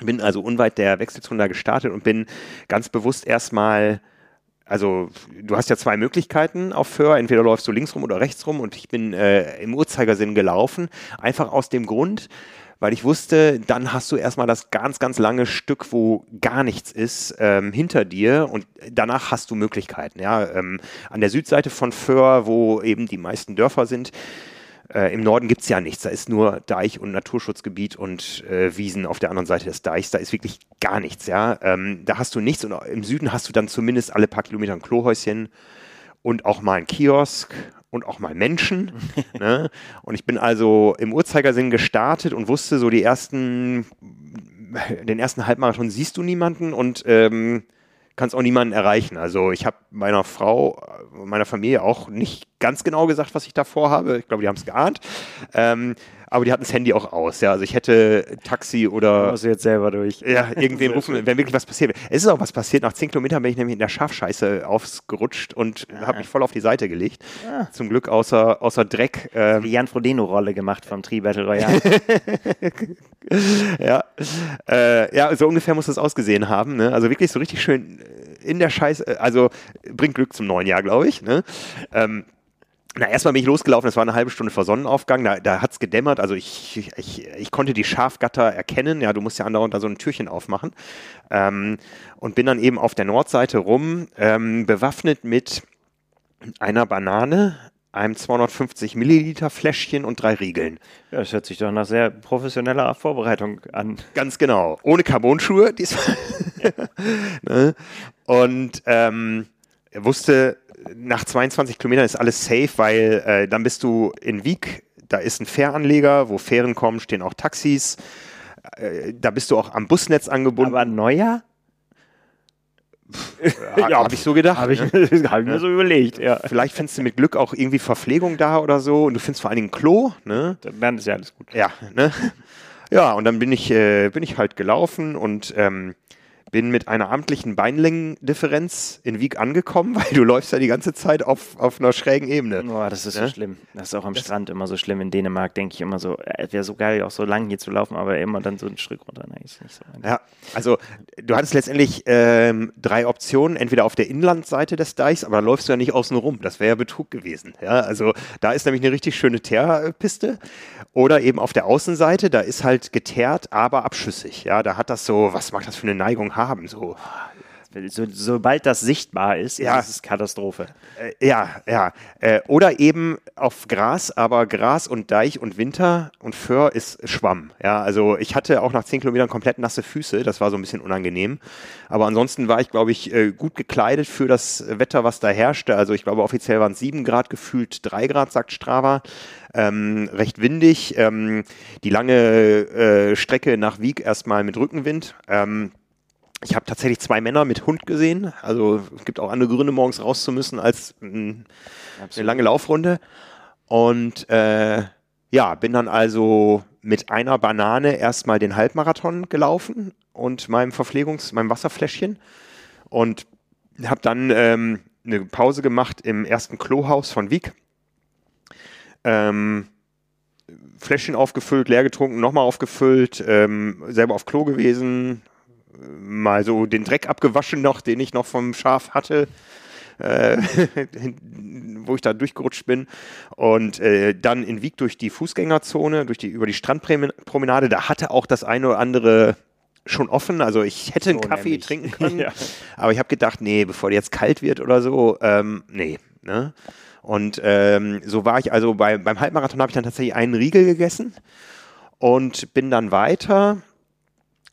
Bin also unweit der Wechselzone da gestartet und bin ganz bewusst erstmal also du hast ja zwei Möglichkeiten auf Föhr. Entweder läufst du links rum oder rechts rum und ich bin äh, im Uhrzeigersinn gelaufen. Einfach aus dem Grund, weil ich wusste, dann hast du erstmal das ganz, ganz lange Stück, wo gar nichts ist, ähm, hinter dir und danach hast du Möglichkeiten. Ja, ähm, an der Südseite von Föhr, wo eben die meisten Dörfer sind, äh, Im Norden gibt es ja nichts. Da ist nur Deich und Naturschutzgebiet und äh, Wiesen auf der anderen Seite des Deichs. Da ist wirklich gar nichts. Ja? Ähm, da hast du nichts. Und im Süden hast du dann zumindest alle paar Kilometer ein Klohäuschen und auch mal ein Kiosk und auch mal Menschen. ne? Und ich bin also im Uhrzeigersinn gestartet und wusste so die ersten, den ersten Halbmarathon siehst du niemanden und ähm, kannst auch niemanden erreichen. Also ich habe meiner Frau, meiner Familie auch nicht ganz genau gesagt, was ich da vorhabe. Ich glaube, die haben es geahnt. Ähm, aber die hatten das Handy auch aus. Ja, also ich hätte Taxi oder. Musst du jetzt selber durch. Ja, irgendwen rufen, wenn wirklich was passiert. Es ist auch was passiert. Nach zehn Kilometern bin ich nämlich in der Schafscheiße aufgerutscht und ah. habe mich voll auf die Seite gelegt. Ah. Zum Glück außer, außer Dreck. Ähm, die Jan Frodeno-Rolle gemacht vom Tree Battle Royale. ja. Äh, ja, so ungefähr muss das ausgesehen haben. Ne? Also wirklich so richtig schön in der Scheiße. Also bringt Glück zum neuen Jahr, glaube ich. Ne? Ähm, na, erstmal bin ich losgelaufen, es war eine halbe Stunde vor Sonnenaufgang, da, da hat es gedämmert, also ich, ich, ich konnte die Schafgatter erkennen, ja, du musst ja andauernd da so ein Türchen aufmachen ähm, und bin dann eben auf der Nordseite rum, ähm, bewaffnet mit einer Banane, einem 250 Milliliter Fläschchen und drei Riegeln. Ja, das hört sich doch nach sehr professioneller Vorbereitung an. Ganz genau. Ohne Carbonschuhe diesmal. ne? Und ähm, er wusste, nach 22 Kilometern ist alles safe, weil äh, dann bist du in Wieg, da ist ein Fähranleger, wo Fähren kommen, stehen auch Taxis. Äh, da bist du auch am Busnetz angebunden. Aber neuer? Ja, habe ich so gedacht. Habe ich, ne? hab ich mir so überlegt, ja. Vielleicht findest du mit Glück auch irgendwie Verpflegung da oder so und du findest vor allen Dingen ein Klo. Ne? Dann ist ja alles gut. Ja, ne? ja und dann bin ich, äh, bin ich halt gelaufen und ähm, bin mit einer amtlichen Beinlängendifferenz in Wieg angekommen, weil du läufst ja die ganze Zeit auf, auf einer schrägen Ebene. Boah, das ist ja? so schlimm. Das ist auch am das Strand immer so schlimm. In Dänemark denke ich immer so, es äh, wäre so geil, auch so lang hier zu laufen, aber immer dann so einen Schritt runter. Nein, ist nicht so ja, also du hattest letztendlich ähm, drei Optionen, entweder auf der Inlandseite des Deichs, aber da läufst du ja nicht außen rum. Das wäre ja Betrug gewesen. Ja, also da ist nämlich eine richtig schöne Teerpiste. Oder eben auf der Außenseite, da ist halt geteert, aber abschüssig. Ja, da hat das so, was mag das für eine Neigung haben? So so, sobald das sichtbar ist, ja. ist es Katastrophe. Äh, ja, ja. Äh, oder eben auf Gras, aber Gras und Deich und Winter und Föhr ist Schwamm. Ja, also ich hatte auch nach zehn Kilometern komplett nasse Füße, das war so ein bisschen unangenehm. Aber ansonsten war ich, glaube ich, äh, gut gekleidet für das Wetter, was da herrschte. Also ich glaube, offiziell waren es sieben Grad, gefühlt drei Grad, sagt Strava. Ähm, recht windig. Ähm, die lange äh, Strecke nach Wieg erstmal mit Rückenwind. Ähm, ich habe tatsächlich zwei Männer mit Hund gesehen. Also es gibt auch andere Gründe, morgens raus zu müssen als mh, eine lange Laufrunde. Und äh, ja, bin dann also mit einer Banane erstmal den Halbmarathon gelaufen und meinem Verpflegungs-, meinem Wasserfläschchen. Und habe dann ähm, eine Pause gemacht im ersten Klohaus von Wieg. Ähm, Fläschchen aufgefüllt, leer getrunken, nochmal aufgefüllt, ähm, selber auf Klo gewesen, mal so den Dreck abgewaschen noch, den ich noch vom Schaf hatte. Äh, wo ich da durchgerutscht bin und äh, dann in Wieg durch die Fußgängerzone, durch die über die Strandpromenade, da hatte auch das eine oder andere schon offen, also ich hätte einen Kaffee nämlich. trinken können, ja. aber ich habe gedacht, nee, bevor der jetzt kalt wird oder so, ähm, nee, ne? Und ähm, so war ich also bei, beim Halbmarathon habe ich dann tatsächlich einen Riegel gegessen und bin dann weiter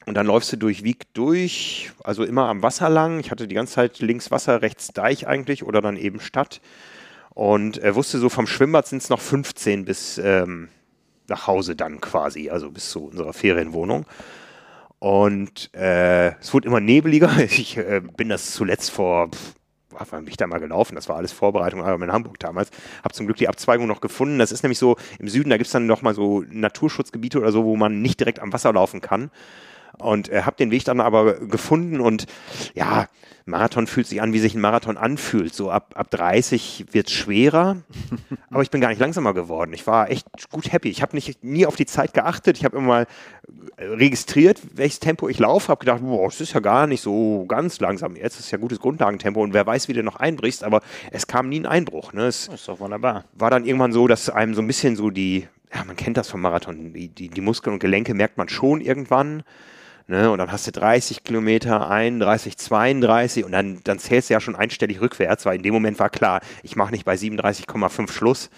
und dann läufst du durch Wieg durch, also immer am Wasser lang. Ich hatte die ganze Zeit links Wasser, rechts Deich eigentlich oder dann eben Stadt. Und er wusste so, vom Schwimmbad sind es noch 15 bis ähm, nach Hause dann quasi, also bis zu unserer Ferienwohnung. Und äh, es wurde immer nebeliger. Ich äh, bin das zuletzt vor, pff, wann bin ich da mal gelaufen? Das war alles Vorbereitung, aber in Hamburg damals. Habe zum Glück die Abzweigung noch gefunden. Das ist nämlich so, im Süden, da gibt es dann noch mal so Naturschutzgebiete oder so, wo man nicht direkt am Wasser laufen kann. Und äh, habe den Weg dann aber gefunden und ja, Marathon fühlt sich an, wie sich ein Marathon anfühlt. So ab, ab 30 wird es schwerer, aber ich bin gar nicht langsamer geworden. Ich war echt gut happy. Ich habe nicht nie auf die Zeit geachtet. Ich habe immer mal registriert, welches Tempo ich laufe. Habe gedacht, boah, es ist ja gar nicht so ganz langsam. Jetzt ist ja gutes Grundlagentempo und wer weiß, wie du noch einbrichst. Aber es kam nie ein Einbruch. Ne? Es das ist doch wunderbar. War dann irgendwann so, dass einem so ein bisschen so die, ja, man kennt das vom Marathon, die, die, die Muskeln und Gelenke merkt man schon irgendwann. Ne? Und dann hast du 30 Kilometer, 31, 32 und dann, dann zählst du ja schon einstellig rückwärts, weil in dem Moment war klar, ich mache nicht bei 37,5 Schluss.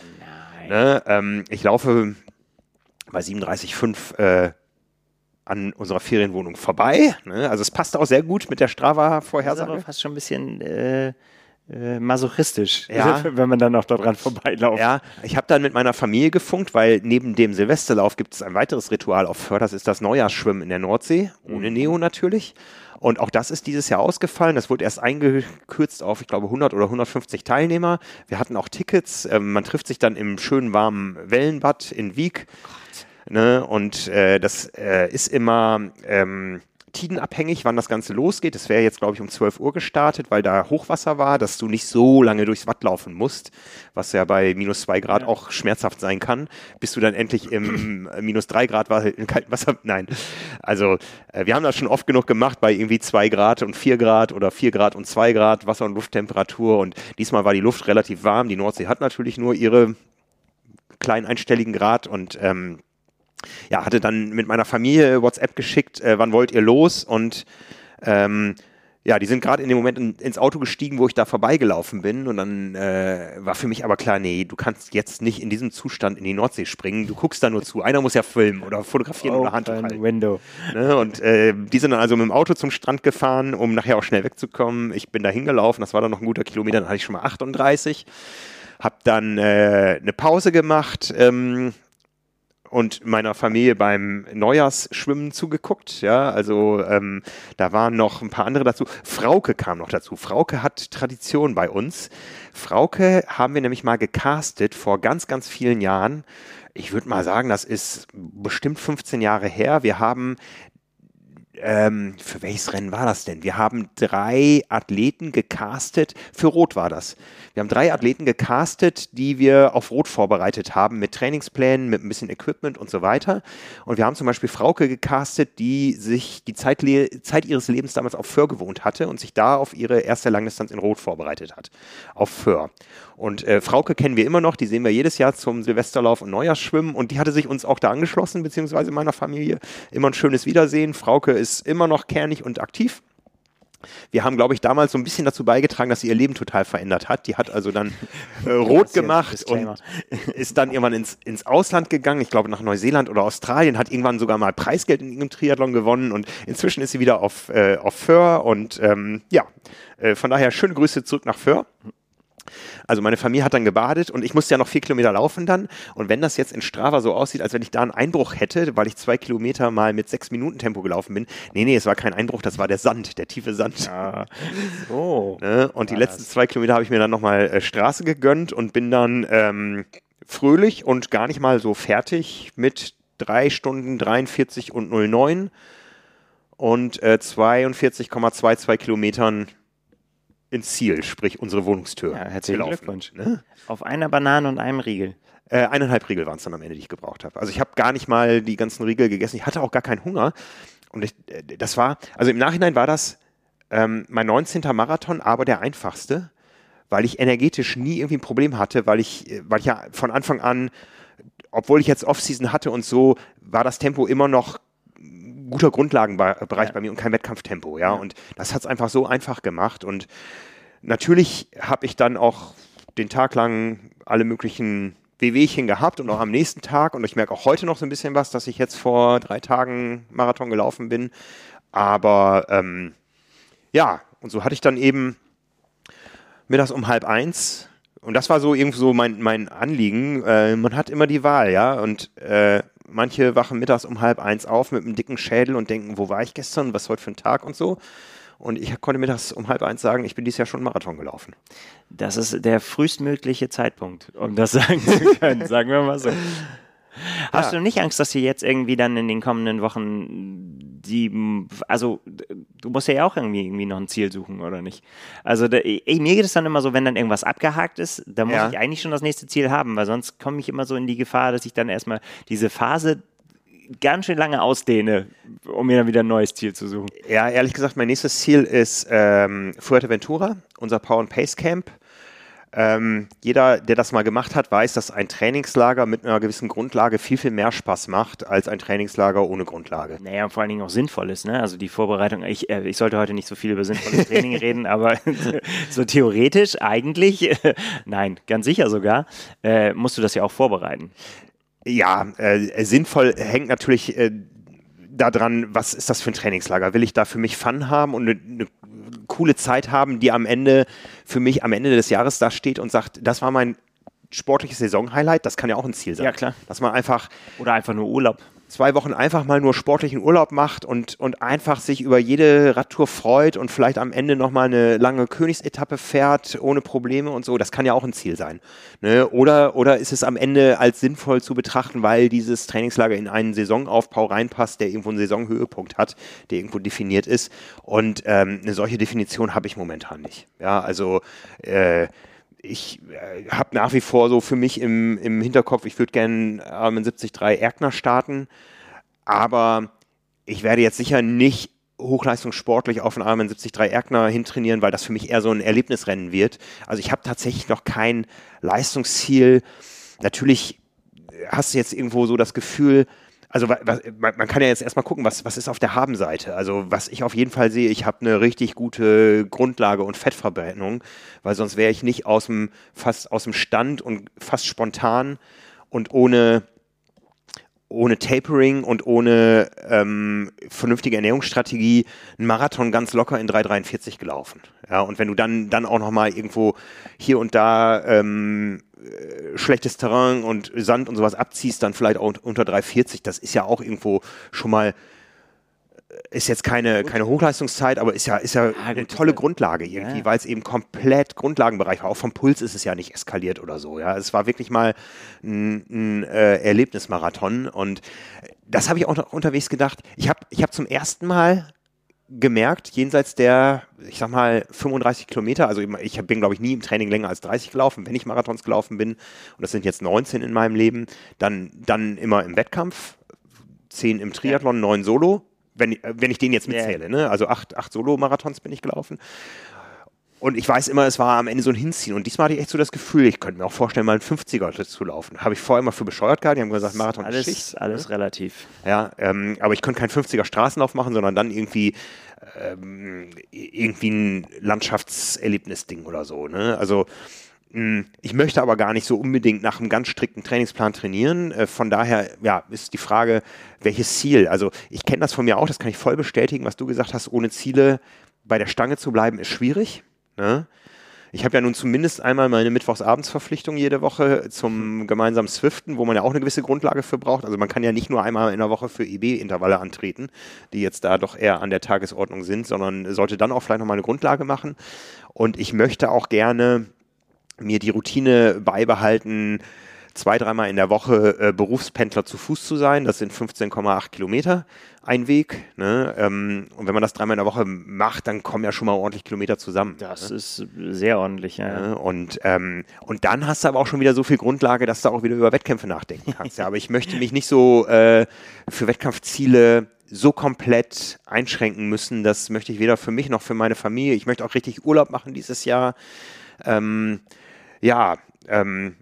Ne? Ähm, ich laufe bei 37,5 äh, an unserer Ferienwohnung vorbei. Ne? Also es passt auch sehr gut mit der Strava-Vorhersage. Das ist aber fast schon ein bisschen äh, äh, masochistisch, ja. wenn man dann auch daran vorbeilauft. Ja, ich habe dann mit meiner Familie gefunkt, weil neben dem Silvesterlauf gibt es ein weiteres Ritual auf Föhr, das ist das Neujahrsschwimmen in der Nordsee, ohne mhm. Neo natürlich. Und auch das ist dieses Jahr ausgefallen. Das wurde erst eingekürzt auf, ich glaube, 100 oder 150 Teilnehmer. Wir hatten auch Tickets. Ähm, man trifft sich dann im schönen warmen Wellenbad in Wieg. Ne? Und äh, das äh, ist immer ähm, tidenabhängig, wann das Ganze losgeht. Es wäre jetzt, glaube ich, um 12 Uhr gestartet, weil da Hochwasser war, dass du nicht so lange durchs Watt laufen musst, was ja bei minus 2 Grad ja. auch schmerzhaft sein kann, bis du dann endlich im minus 3 Grad war, in kaltem Wasser. Nein. Also, äh, wir haben das schon oft genug gemacht bei irgendwie 2 Grad und 4 Grad oder 4 Grad und 2 Grad Wasser- und Lufttemperatur. Und diesmal war die Luft relativ warm. Die Nordsee hat natürlich nur ihre kleinen einstelligen Grad und ähm, ja, hatte dann mit meiner Familie WhatsApp geschickt, äh, wann wollt ihr los? Und ähm, ja, die sind gerade in dem Moment in, ins Auto gestiegen, wo ich da vorbeigelaufen bin. Und dann äh, war für mich aber klar, nee, du kannst jetzt nicht in diesem Zustand in die Nordsee springen. Du guckst da nur zu. Einer muss ja filmen oder fotografieren Open oder Handtuch halten. Window. Ne? Und äh, die sind dann also mit dem Auto zum Strand gefahren, um nachher auch schnell wegzukommen. Ich bin da hingelaufen, das war dann noch ein guter Kilometer, dann hatte ich schon mal 38. Hab dann äh, eine Pause gemacht, ähm, und meiner Familie beim Neujahrsschwimmen zugeguckt. Ja, also ähm, da waren noch ein paar andere dazu. Frauke kam noch dazu. Frauke hat Tradition bei uns. Frauke haben wir nämlich mal gecastet vor ganz, ganz vielen Jahren. Ich würde mal sagen, das ist bestimmt 15 Jahre her. Wir haben ähm, für welches Rennen war das denn? Wir haben drei Athleten gecastet. Für Rot war das. Wir haben drei Athleten gecastet, die wir auf Rot vorbereitet haben, mit Trainingsplänen, mit ein bisschen Equipment und so weiter. Und wir haben zum Beispiel Frauke gecastet, die sich die Zeit, Zeit ihres Lebens damals auf Föhr gewohnt hatte und sich da auf ihre erste Langdistanz in Rot vorbereitet hat. Auf Föhr. Und äh, Frauke kennen wir immer noch, die sehen wir jedes Jahr zum Silvesterlauf und Neujahrsschwimmen und die hatte sich uns auch da angeschlossen, beziehungsweise meiner Familie. Immer ein schönes Wiedersehen. Frauke ist immer noch kernig und aktiv. Wir haben, glaube ich, damals so ein bisschen dazu beigetragen, dass sie ihr Leben total verändert hat. Die hat also dann äh, rot gemacht und ist dann irgendwann ins, ins Ausland gegangen. Ich glaube, nach Neuseeland oder Australien, hat irgendwann sogar mal Preisgeld in ihrem Triathlon gewonnen und inzwischen ist sie wieder auf, äh, auf Föhr und ähm, ja, äh, von daher schöne Grüße zurück nach Föhr. Also meine Familie hat dann gebadet und ich musste ja noch vier Kilometer laufen dann. Und wenn das jetzt in Strava so aussieht, als wenn ich da einen Einbruch hätte, weil ich zwei Kilometer mal mit sechs Minuten Tempo gelaufen bin, nee, nee, es war kein Einbruch, das war der Sand, der tiefe Sand. Ja. So. Ne? Und die letzten zwei Kilometer habe ich mir dann nochmal äh, Straße gegönnt und bin dann ähm, fröhlich und gar nicht mal so fertig mit drei Stunden 43 und 09 und äh, 42,22 Kilometern ins Ziel, sprich unsere Wohnungstür. Ja, herzlichen gelaufen. Glückwunsch. Ne? Auf einer Banane und einem Riegel. Äh, eineinhalb Riegel waren es dann am Ende, die ich gebraucht habe. Also ich habe gar nicht mal die ganzen Riegel gegessen. Ich hatte auch gar keinen Hunger. Und ich, äh, das war, also im Nachhinein war das ähm, mein 19. Marathon, aber der einfachste, weil ich energetisch nie irgendwie ein Problem hatte, weil ich, äh, weil ich ja von Anfang an, obwohl ich jetzt Offseason hatte und so, war das Tempo immer noch guter Grundlagenbereich ja. bei mir und kein Wettkampftempo, ja. ja. Und das hat es einfach so einfach gemacht. Und natürlich habe ich dann auch den Tag lang alle möglichen Wehwehchen gehabt und auch am nächsten Tag. Und ich merke auch heute noch so ein bisschen was, dass ich jetzt vor drei Tagen Marathon gelaufen bin. Aber ähm, ja, und so hatte ich dann eben mittags um halb eins. Und das war so irgendwo so mein, mein Anliegen. Äh, man hat immer die Wahl, ja. Und äh, Manche wachen mittags um halb eins auf mit einem dicken Schädel und denken, wo war ich gestern, was heute für ein Tag und so. Und ich konnte mittags um halb eins sagen, ich bin dieses Jahr schon Marathon gelaufen. Das ist der frühestmögliche Zeitpunkt, um das sagen zu können, sagen wir mal so. Hast ja. du nicht Angst, dass dir jetzt irgendwie dann in den kommenden Wochen die, also du musst ja auch irgendwie, irgendwie noch ein Ziel suchen, oder nicht? Also da, ey, mir geht es dann immer so, wenn dann irgendwas abgehakt ist, dann muss ja. ich eigentlich schon das nächste Ziel haben, weil sonst komme ich immer so in die Gefahr, dass ich dann erstmal diese Phase ganz schön lange ausdehne, um mir dann wieder ein neues Ziel zu suchen. Ja, ehrlich gesagt, mein nächstes Ziel ist ähm, Fuerteventura, unser Power and Pace Camp. Ähm, jeder, der das mal gemacht hat, weiß, dass ein Trainingslager mit einer gewissen Grundlage viel, viel mehr Spaß macht als ein Trainingslager ohne Grundlage. Naja, vor allen Dingen auch sinnvoll ist. Ne? Also die Vorbereitung, ich, äh, ich sollte heute nicht so viel über sinnvolles Training reden, aber so theoretisch eigentlich, nein, ganz sicher sogar, äh, musst du das ja auch vorbereiten. Ja, äh, sinnvoll hängt natürlich äh, daran, was ist das für ein Trainingslager? Will ich da für mich Fun haben und eine, eine coole Zeit haben, die am Ende für mich am Ende des Jahres da steht und sagt, das war mein sportliches Saisonhighlight, das kann ja auch ein Ziel sein. Ja, klar. Dass man einfach. Oder einfach nur Urlaub. Zwei Wochen einfach mal nur sportlichen Urlaub macht und, und einfach sich über jede Radtour freut und vielleicht am Ende nochmal eine lange Königsetappe fährt, ohne Probleme und so, das kann ja auch ein Ziel sein. Ne? Oder, oder ist es am Ende als sinnvoll zu betrachten, weil dieses Trainingslager in einen Saisonaufbau reinpasst, der irgendwo einen Saisonhöhepunkt hat, der irgendwo definiert ist. Und ähm, eine solche Definition habe ich momentan nicht. Ja, also äh, ich äh, habe nach wie vor so für mich im, im Hinterkopf, ich würde gerne Ironman 73 Erkner starten, aber ich werde jetzt sicher nicht hochleistungssportlich auf den Ironman 73 Erkner hintrainieren, weil das für mich eher so ein Erlebnisrennen wird. Also ich habe tatsächlich noch kein Leistungsziel. Natürlich hast du jetzt irgendwo so das Gefühl, also was, man kann ja jetzt erstmal gucken, was, was ist auf der Habenseite. Also was ich auf jeden Fall sehe, ich habe eine richtig gute Grundlage und Fettverbrennung, weil sonst wäre ich nicht aus dem, fast aus dem Stand und fast spontan und ohne ohne Tapering und ohne ähm, vernünftige Ernährungsstrategie einen Marathon ganz locker in 3,43 gelaufen. Ja, und wenn du dann, dann auch nochmal irgendwo hier und da ähm, äh, schlechtes Terrain und Sand und sowas abziehst, dann vielleicht auch unter 3,40, das ist ja auch irgendwo schon mal äh, ist jetzt keine, keine Hochleistungszeit, aber ist ja, ist ja eine tolle Grundlage irgendwie, ja. weil es eben komplett Grundlagenbereich war. Auch vom Puls ist es ja nicht eskaliert oder so. Ja, es war wirklich mal ein, ein äh, Erlebnismarathon und das habe ich auch noch unterwegs gedacht. Ich habe ich hab zum ersten Mal gemerkt, jenseits der, ich sag mal, 35 Kilometer, also ich bin, glaube ich, nie im Training länger als 30 gelaufen, wenn ich Marathons gelaufen bin, und das sind jetzt 19 in meinem Leben, dann, dann immer im Wettkampf, 10 im Triathlon, 9 Solo, wenn, wenn ich den jetzt mitzähle, ne? also 8, 8 Solo-Marathons bin ich gelaufen. Und ich weiß immer, es war am Ende so ein Hinziehen. Und diesmal hatte ich echt so das Gefühl, ich könnte mir auch vorstellen, mal einen 50er zu laufen. Habe ich vorher immer für bescheuert gehalten. Die haben gesagt, Marathon alles, Schicht. Alles ne? relativ. Ja, ähm, aber ich könnte keinen 50er Straßenlauf machen, sondern dann irgendwie ähm, irgendwie ein Landschaftserlebnisding oder so. Ne? Also hm, ich möchte aber gar nicht so unbedingt nach einem ganz strikten Trainingsplan trainieren. Äh, von daher ja, ist die Frage, welches Ziel? Also ich kenne das von mir auch, das kann ich voll bestätigen, was du gesagt hast, ohne Ziele bei der Stange zu bleiben, ist schwierig. Ne? Ich habe ja nun zumindest einmal meine Mittwochsabendsverpflichtung jede Woche zum gemeinsamen Swiften, wo man ja auch eine gewisse Grundlage für braucht. Also man kann ja nicht nur einmal in der Woche für EB-Intervalle antreten, die jetzt da doch eher an der Tagesordnung sind, sondern sollte dann auch vielleicht nochmal eine Grundlage machen. Und ich möchte auch gerne mir die Routine beibehalten, zwei, dreimal in der Woche äh, Berufspendler zu Fuß zu sein. Das sind 15,8 Kilometer ein Weg. Ne? Ähm, und wenn man das dreimal in der Woche macht, dann kommen ja schon mal ordentlich Kilometer zusammen. Das ne? ist sehr ordentlich, ja. ja und, ähm, und dann hast du aber auch schon wieder so viel Grundlage, dass du auch wieder über Wettkämpfe nachdenken kannst. ja, aber ich möchte mich nicht so äh, für Wettkampfziele so komplett einschränken müssen. Das möchte ich weder für mich noch für meine Familie. Ich möchte auch richtig Urlaub machen dieses Jahr. Ähm, ja, ähm,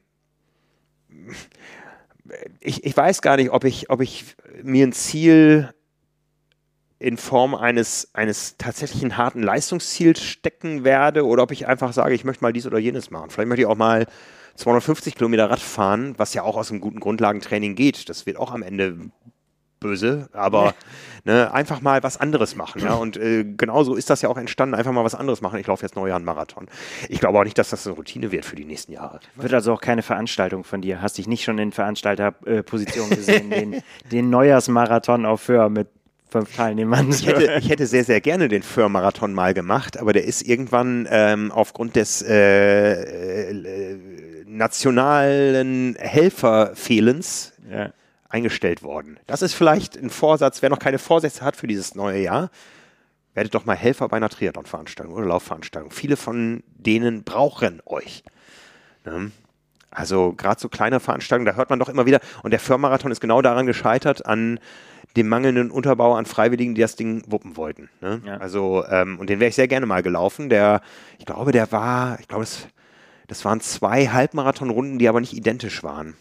ich, ich weiß gar nicht, ob ich, ob ich mir ein Ziel in Form eines, eines tatsächlichen harten Leistungsziels stecken werde oder ob ich einfach sage, ich möchte mal dies oder jenes machen. Vielleicht möchte ich auch mal 250 Kilometer Rad fahren, was ja auch aus einem guten Grundlagentraining geht. Das wird auch am Ende böse, aber ne, einfach mal was anderes machen. Ja? Und äh, genauso ist das ja auch entstanden, einfach mal was anderes machen. Ich laufe jetzt Neujahr einen Marathon. Ich glaube auch nicht, dass das eine Routine wird für die nächsten Jahre. Wird also auch keine Veranstaltung von dir. Hast dich nicht schon in Veranstalterposition gesehen, den, den Neujahrsmarathon auf Föhr mit fünf Teilnehmern. Ich hätte, ich hätte sehr, sehr gerne den Föhr-Marathon mal gemacht, aber der ist irgendwann ähm, aufgrund des äh, äh, nationalen Helferfehlens ja eingestellt worden. Das ist vielleicht ein Vorsatz, wer noch keine Vorsätze hat für dieses neue Jahr, werdet doch mal Helfer bei einer Triathlon-Veranstaltung oder Laufveranstaltung. Viele von denen brauchen euch. Ne? Also gerade so kleine Veranstaltungen, da hört man doch immer wieder, und der Firmenmarathon ist genau daran gescheitert, an dem mangelnden Unterbau an Freiwilligen, die das Ding wuppen wollten. Ne? Ja. Also, ähm, und den wäre ich sehr gerne mal gelaufen. Der, ich glaube, der war, ich glaube, das, das waren zwei Halbmarathonrunden, die aber nicht identisch waren.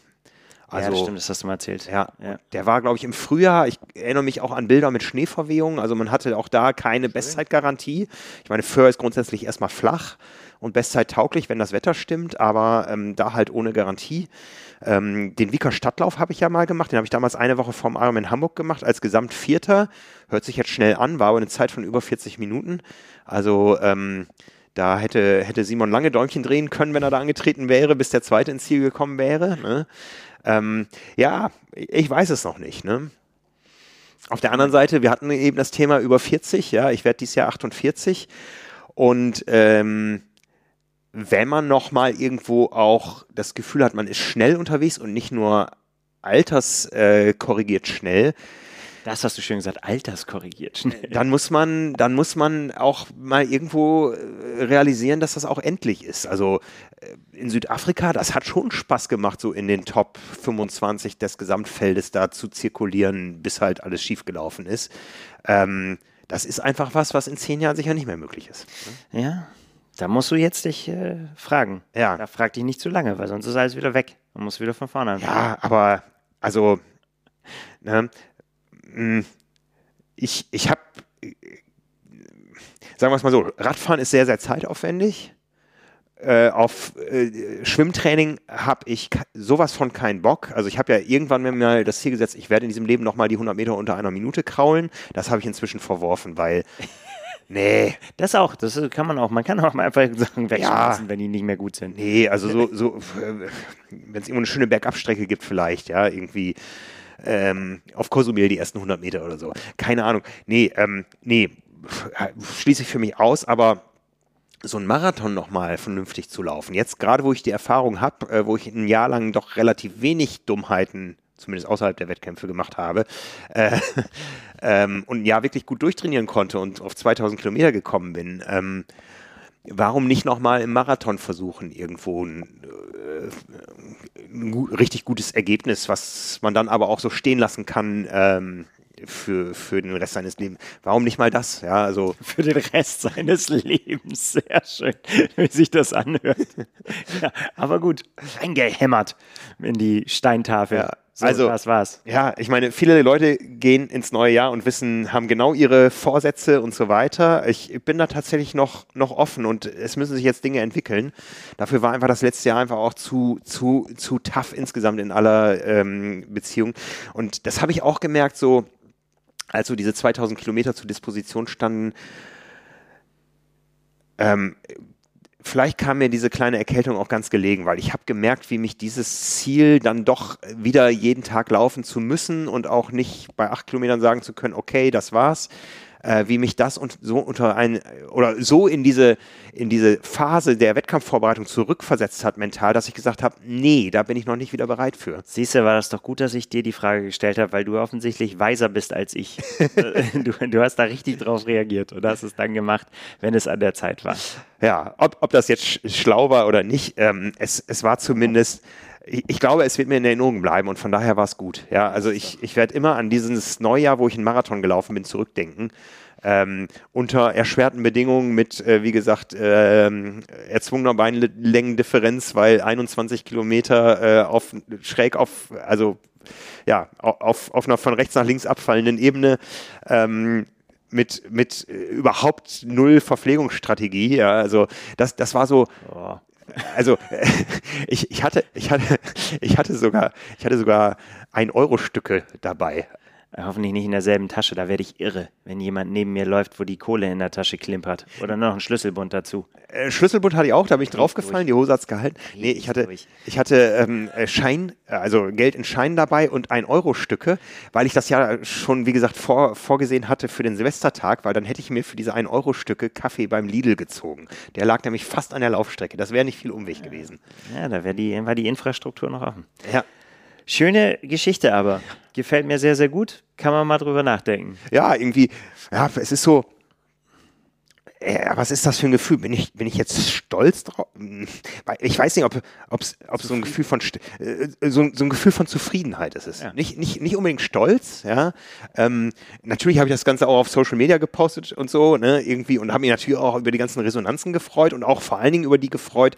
Also, ja, das stimmt, das hast du mal erzählt. Ja, ja. der war, glaube ich, im Frühjahr. Ich erinnere mich auch an Bilder mit Schneeverwehungen. Also man hatte auch da keine Bestzeitgarantie. Ich meine, Föhr ist grundsätzlich erstmal flach und Bestzeit tauglich, wenn das Wetter stimmt, aber ähm, da halt ohne Garantie. Ähm, den Wieker Stadtlauf habe ich ja mal gemacht. Den habe ich damals eine Woche vorm Arm in Hamburg gemacht, als Gesamtvierter. Hört sich jetzt schnell an, war aber eine Zeit von über 40 Minuten. Also ähm, da hätte, hätte Simon lange Däumchen drehen können, wenn er da angetreten wäre, bis der Zweite ins Ziel gekommen wäre. Ne? Ähm, ja, ich weiß es noch nicht. Ne? Auf der anderen Seite, wir hatten eben das Thema über 40, ja, ich werde dieses Jahr 48 und ähm, wenn man nochmal irgendwo auch das Gefühl hat, man ist schnell unterwegs und nicht nur alterskorrigiert äh, schnell, das hast du schön gesagt, alterskorrigiert. Schnell. Dann muss man, dann muss man auch mal irgendwo äh, realisieren, dass das auch endlich ist. Also äh, in Südafrika, das hat schon Spaß gemacht, so in den Top 25 des Gesamtfeldes da zu zirkulieren, bis halt alles schiefgelaufen ist. Ähm, das ist einfach was, was in zehn Jahren sicher nicht mehr möglich ist. Ja, da musst du jetzt dich äh, fragen. Ja. Da frag dich nicht zu lange, weil sonst ist alles wieder weg. Man muss wieder von vorne anfangen. Ja, aber also ne, ich, ich habe, sagen wir es mal so, Radfahren ist sehr, sehr zeitaufwendig. Äh, auf äh, Schwimmtraining habe ich sowas von keinen Bock. Also ich habe ja irgendwann mir mal das Ziel gesetzt, ich werde in diesem Leben nochmal die 100 Meter unter einer Minute kraulen. Das habe ich inzwischen verworfen, weil Nee. Das auch, das kann man auch. Man kann auch mal einfach Sachen wegschmeißen, ja. wenn die nicht mehr gut sind. Nee, also so, so äh, wenn es irgendwo eine schöne Bergabstrecke gibt, vielleicht, ja, irgendwie ähm, auf Kosumel die ersten 100 Meter oder so. Keine Ahnung. Nee, ähm, nee, schließe ich für mich aus, aber so ein Marathon nochmal vernünftig zu laufen. Jetzt gerade, wo ich die Erfahrung habe, äh, wo ich ein Jahr lang doch relativ wenig Dummheiten zumindest außerhalb der Wettkämpfe gemacht habe äh, ähm, und ja wirklich gut durchtrainieren konnte und auf 2000 Kilometer gekommen bin. Ähm, warum nicht nochmal im Marathon versuchen, irgendwo ein, äh, ein richtig gutes Ergebnis, was man dann aber auch so stehen lassen kann, ähm, für, für den Rest seines Lebens. Warum nicht mal das? Ja, also für den Rest seines Lebens. Sehr schön, wie sich das anhört. ja, aber gut, reingehämmert in die Steintafel. Ja. So, also, das war's. Ja, ich meine, viele Leute gehen ins neue Jahr und wissen, haben genau ihre Vorsätze und so weiter. Ich bin da tatsächlich noch, noch offen und es müssen sich jetzt Dinge entwickeln. Dafür war einfach das letzte Jahr einfach auch zu, zu, zu tough insgesamt in aller ähm, Beziehung. Und das habe ich auch gemerkt, so, als so diese 2000 Kilometer zur Disposition standen, ähm, vielleicht kam mir diese kleine Erkältung auch ganz gelegen, weil ich habe gemerkt, wie mich dieses Ziel dann doch wieder jeden Tag laufen zu müssen und auch nicht bei acht Kilometern sagen zu können, okay, das war's, äh, wie mich das und so unter ein oder so in diese in diese Phase der Wettkampfvorbereitung zurückversetzt hat mental, dass ich gesagt habe, nee, da bin ich noch nicht wieder bereit für. Siehst du, war das doch gut, dass ich dir die Frage gestellt habe, weil du offensichtlich weiser bist als ich. du, du, hast da richtig drauf reagiert und hast es dann gemacht, wenn es an der Zeit war. Ja, ob, ob das jetzt schlau war oder nicht, ähm, es, es war zumindest ich glaube, es wird mir in Erinnerung bleiben und von daher war es gut. Ja, also ich, ich werde immer an dieses Neujahr, wo ich einen Marathon gelaufen bin, zurückdenken. Ähm, unter erschwerten Bedingungen mit, äh, wie gesagt, äh, erzwungener Beinlängendifferenz, weil 21 Kilometer äh, auf, schräg auf, also ja, auf, auf einer von rechts nach links abfallenden Ebene ähm, mit, mit überhaupt null Verpflegungsstrategie. Ja, also das, das war so. Oh also ich, ich hatte, ich hatte, ich hatte sogar, ich hatte sogar ein Euro Stücke dabei. Hoffentlich nicht in derselben Tasche, da werde ich irre, wenn jemand neben mir läuft, wo die Kohle in der Tasche klimpert. Oder noch ein Schlüsselbund dazu. Äh, Schlüsselbund hatte ich auch, da bin ich draufgefallen, die Hose hat's gehalten. Nee, ich hatte, ich hatte ähm, äh, Schein, äh, also Geld in Schein dabei und ein Euro Stücke, weil ich das ja schon, wie gesagt, vor, vorgesehen hatte für den Silvestertag, weil dann hätte ich mir für diese ein Euro Stücke Kaffee beim Lidl gezogen. Der lag nämlich fast an der Laufstrecke. Das wäre nicht viel Umweg gewesen. Ja, da wäre die, war die Infrastruktur noch offen. Ja. Schöne Geschichte aber. Gefällt mir sehr, sehr gut. Kann man mal drüber nachdenken. Ja, irgendwie, ja, es ist so, ja, was ist das für ein Gefühl? Bin ich, bin ich jetzt stolz drauf? Ich weiß nicht, ob, ob's, ob so ein Gefühl von äh, so, so, ein Gefühl von Zufriedenheit ist es. Ja. Nicht, nicht, nicht unbedingt stolz, ja. Ähm, natürlich habe ich das Ganze auch auf Social Media gepostet und so, ne, irgendwie, und habe mich natürlich auch über die ganzen Resonanzen gefreut und auch vor allen Dingen über die gefreut,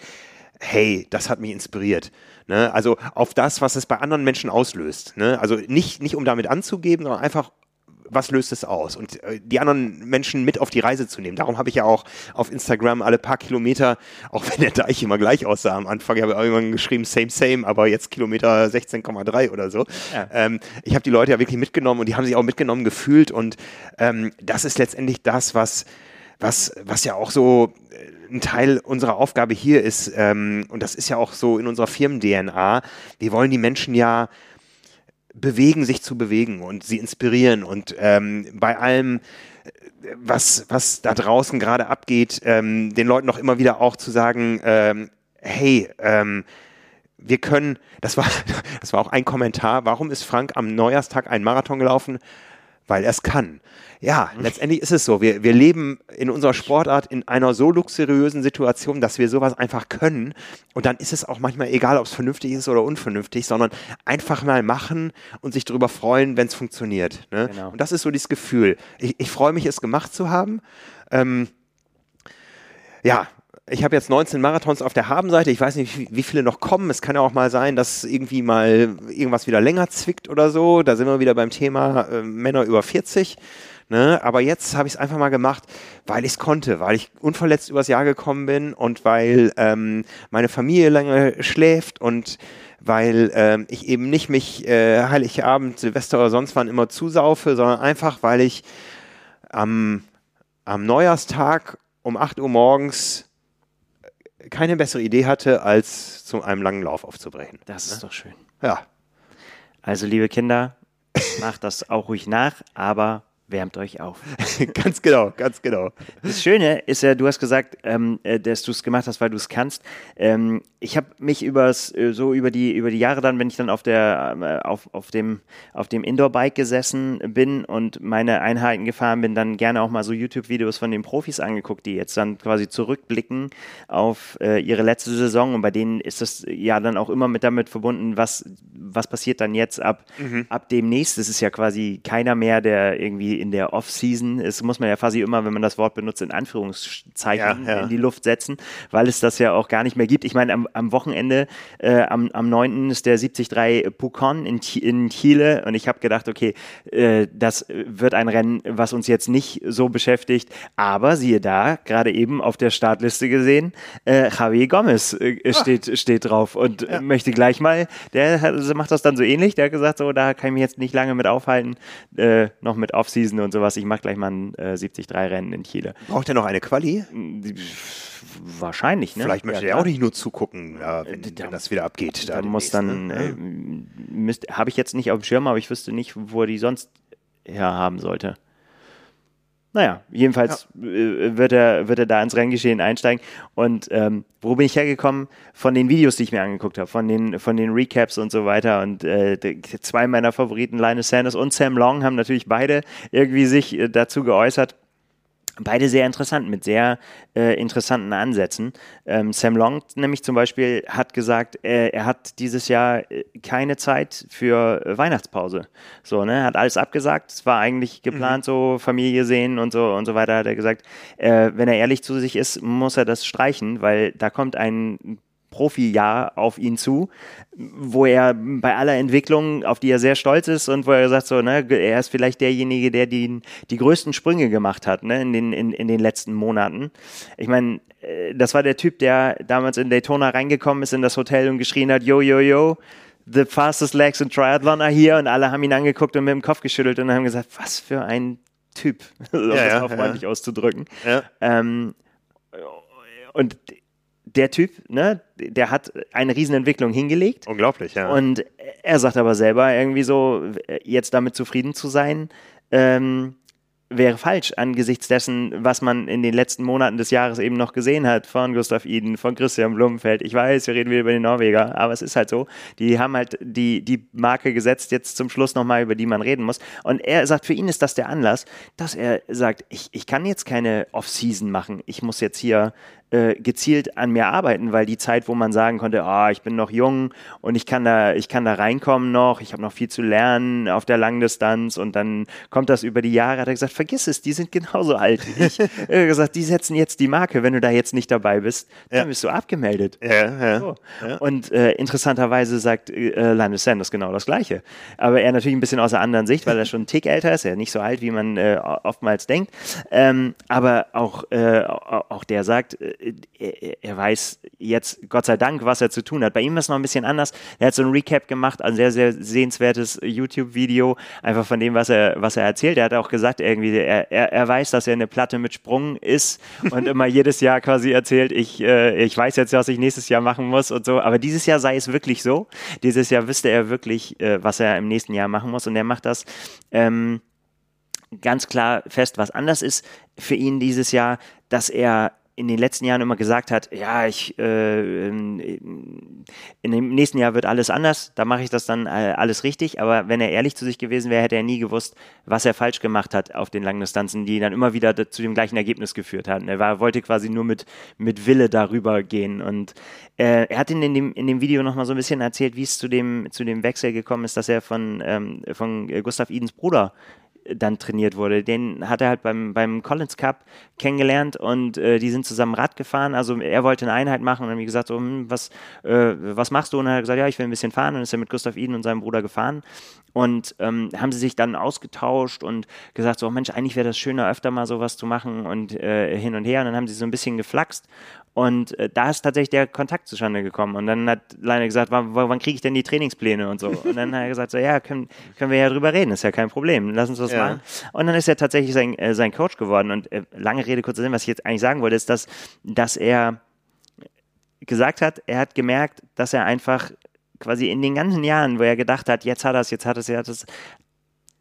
hey, das hat mich inspiriert. Ne? Also auf das, was es bei anderen Menschen auslöst. Ne? Also nicht, nicht um damit anzugeben, sondern einfach, was löst es aus? Und äh, die anderen Menschen mit auf die Reise zu nehmen. Darum habe ich ja auch auf Instagram alle paar Kilometer, auch wenn der Deich immer gleich aussah am Anfang, ich habe irgendwann geschrieben, same, same, aber jetzt Kilometer 16,3 oder so. Ja. Ähm, ich habe die Leute ja wirklich mitgenommen und die haben sich auch mitgenommen gefühlt und ähm, das ist letztendlich das, was was, was ja auch so äh, ein Teil unserer Aufgabe hier ist, ähm, und das ist ja auch so in unserer Firmen-DNA, wir wollen die Menschen ja bewegen, sich zu bewegen und sie inspirieren und ähm, bei allem was, was da draußen gerade abgeht, ähm, den Leuten noch immer wieder auch zu sagen, ähm, hey, ähm, wir können, das war, das war auch ein Kommentar, warum ist Frank am Neujahrstag einen Marathon gelaufen? Weil er es kann. Ja, letztendlich ist es so. Wir, wir leben in unserer Sportart in einer so luxuriösen Situation, dass wir sowas einfach können. Und dann ist es auch manchmal egal, ob es vernünftig ist oder unvernünftig, sondern einfach mal machen und sich darüber freuen, wenn es funktioniert. Ne? Genau. Und das ist so dieses Gefühl. Ich, ich freue mich, es gemacht zu haben. Ähm, ja, ich habe jetzt 19 Marathons auf der Habenseite. Ich weiß nicht, wie viele noch kommen. Es kann ja auch mal sein, dass irgendwie mal irgendwas wieder länger zwickt oder so. Da sind wir wieder beim Thema äh, Männer über 40. Ne? Aber jetzt habe ich es einfach mal gemacht, weil ich es konnte, weil ich unverletzt übers Jahr gekommen bin und weil ähm, meine Familie lange schläft und weil ähm, ich eben nicht mich äh, Heiligabend, Silvester oder sonst wann immer zusaufe, sondern einfach, weil ich am, am Neujahrstag um 8 Uhr morgens keine bessere Idee hatte, als zu einem langen Lauf aufzubrechen. Das ist ne? doch schön. Ja. Also, liebe Kinder, macht das auch ruhig nach, aber wärmt euch auf. ganz genau, ganz genau. Das Schöne ist ja, du hast gesagt, ähm, äh, dass du es gemacht hast, weil du es kannst. Ähm, ich habe mich übers, äh, so über die, über die Jahre dann, wenn ich dann auf, der, äh, auf, auf dem, auf dem Indoor-Bike gesessen bin und meine Einheiten gefahren bin, dann gerne auch mal so YouTube-Videos von den Profis angeguckt, die jetzt dann quasi zurückblicken auf äh, ihre letzte Saison und bei denen ist das ja dann auch immer mit damit verbunden, was, was passiert dann jetzt ab, mhm. ab demnächst. Es ist ja quasi keiner mehr, der irgendwie in der Off-Season ist, muss man ja quasi immer, wenn man das Wort benutzt, in Anführungszeichen ja, ja. in die Luft setzen, weil es das ja auch gar nicht mehr gibt. Ich meine, am, am Wochenende, äh, am, am 9. ist der 73 Pucon in, in Chile und ich habe gedacht, okay, äh, das wird ein Rennen, was uns jetzt nicht so beschäftigt, aber siehe da, gerade eben auf der Startliste gesehen, äh, Javier Gomez äh, ah. steht, steht drauf und ja. möchte gleich mal, der hat, macht das dann so ähnlich, der hat gesagt, so, da kann ich mich jetzt nicht lange mit aufhalten, äh, noch mit Off-Season Season und sowas. Ich mache gleich mal ein äh, 73-Rennen in Chile. Braucht er noch eine Quali? Wahrscheinlich, ne? Vielleicht möchte ja, er auch nicht nur zugucken, ja, wenn, da, wenn, das wieder abgeht. Da, da muss dann, ne? äh, habe ich jetzt nicht auf dem Schirm, aber ich wüsste nicht, wo er die sonst her haben sollte. Naja, jedenfalls ja. Äh, wird, er, wird er da ins Renngeschehen einsteigen. Und ähm, wo bin ich hergekommen? Von den Videos, die ich mir angeguckt habe, von den, von den Recaps und so weiter. Und äh, zwei meiner Favoriten, Linus Sanders und Sam Long, haben natürlich beide irgendwie sich äh, dazu geäußert. Beide sehr interessant, mit sehr äh, interessanten Ansätzen. Ähm, Sam Long nämlich zum Beispiel hat gesagt, äh, er hat dieses Jahr äh, keine Zeit für äh, Weihnachtspause. So, ne, hat alles abgesagt. Es war eigentlich geplant, mhm. so Familie sehen und so und so weiter. Hat er gesagt, äh, wenn er ehrlich zu sich ist, muss er das streichen, weil da kommt ein Profi-Jahr auf ihn zu, wo er bei aller Entwicklung, auf die er sehr stolz ist und wo er sagt, so, ne, er ist vielleicht derjenige, der die, die größten Sprünge gemacht hat ne, in, den, in, in den letzten Monaten. Ich meine, äh, das war der Typ, der damals in Daytona reingekommen ist in das Hotel und geschrien hat, yo, yo, yo, the fastest legs in Triathlon are here und alle haben ihn angeguckt und mit dem Kopf geschüttelt und haben gesagt, was für ein Typ, um ja, das mal freundlich ja. auszudrücken. Ja. Ähm, und der Typ, ne, der hat eine Riesenentwicklung hingelegt. Unglaublich, ja. Und er sagt aber selber irgendwie so, jetzt damit zufrieden zu sein, ähm, wäre falsch angesichts dessen, was man in den letzten Monaten des Jahres eben noch gesehen hat von Gustav Iden, von Christian Blumenfeld. Ich weiß, wir reden wieder über den Norweger, aber es ist halt so. Die haben halt die, die Marke gesetzt, jetzt zum Schluss nochmal, über die man reden muss. Und er sagt, für ihn ist das der Anlass, dass er sagt, ich, ich kann jetzt keine Off-Season machen. Ich muss jetzt hier äh, gezielt an mir arbeiten, weil die Zeit, wo man sagen konnte, ah, ich bin noch jung und ich kann da, ich kann da reinkommen noch, ich habe noch viel zu lernen auf der Langdistanz und dann kommt das über die Jahre, hat er gesagt, vergiss es, die sind genauso alt wie ich. er hat gesagt, die setzen jetzt die Marke, wenn du da jetzt nicht dabei bist, dann bist du abgemeldet. Ja, ja, so. ja. Und äh, interessanterweise sagt äh, Linus Sanders genau das Gleiche. Aber er natürlich ein bisschen aus der anderen Sicht, weil er schon einen Tick älter ist, er ist nicht so alt, wie man äh, oftmals denkt. Ähm, aber auch, äh, auch der sagt, äh, er, er, weiß jetzt, Gott sei Dank, was er zu tun hat. Bei ihm ist es noch ein bisschen anders. Er hat so ein Recap gemacht, ein sehr, sehr sehenswertes YouTube-Video, einfach von dem, was er, was er erzählt. Er hat auch gesagt, irgendwie, er, er, er weiß, dass er eine Platte mit Sprung ist und immer jedes Jahr quasi erzählt, ich, äh, ich weiß jetzt, was ich nächstes Jahr machen muss und so. Aber dieses Jahr sei es wirklich so. Dieses Jahr wüsste er wirklich, äh, was er im nächsten Jahr machen muss und er macht das. Ähm, ganz klar fest, was anders ist für ihn dieses Jahr, dass er in den letzten Jahren immer gesagt hat, ja, ich äh, in dem nächsten Jahr wird alles anders, da mache ich das dann äh, alles richtig. Aber wenn er ehrlich zu sich gewesen wäre, hätte er nie gewusst, was er falsch gemacht hat auf den langen Distanzen, die dann immer wieder zu dem gleichen Ergebnis geführt hatten. Er war, wollte quasi nur mit, mit Wille darüber gehen. Und äh, er hat in dem, in dem Video nochmal so ein bisschen erzählt, wie es zu dem, zu dem Wechsel gekommen ist, dass er von, ähm, von Gustav Idens Bruder dann trainiert wurde. Den hat er halt beim, beim Collins Cup kennengelernt und äh, die sind zusammen Rad gefahren. Also er wollte eine Einheit machen und dann wie gesagt, so, hm, was, äh, was machst du? Und er hat gesagt, ja, ich will ein bisschen fahren. Und ist er mit Gustav Iden und seinem Bruder gefahren. Und ähm, haben sie sich dann ausgetauscht und gesagt, so Mensch, eigentlich wäre das schöner, öfter mal sowas zu machen und äh, hin und her. Und dann haben sie so ein bisschen geflaxt. Und äh, da ist tatsächlich der Kontakt zustande gekommen. Und dann hat Leine gesagt, wann, wann kriege ich denn die Trainingspläne und so. Und dann hat er gesagt, so ja, können, können wir ja drüber reden, ist ja kein Problem, lass uns das ja. machen. Und dann ist er tatsächlich sein, äh, sein Coach geworden. Und äh, lange Rede, kurzer Sinn, was ich jetzt eigentlich sagen wollte, ist, dass, dass er gesagt hat, er hat gemerkt, dass er einfach quasi in den ganzen Jahren, wo er gedacht hat, jetzt hat er es, jetzt hat er es, jetzt hat es,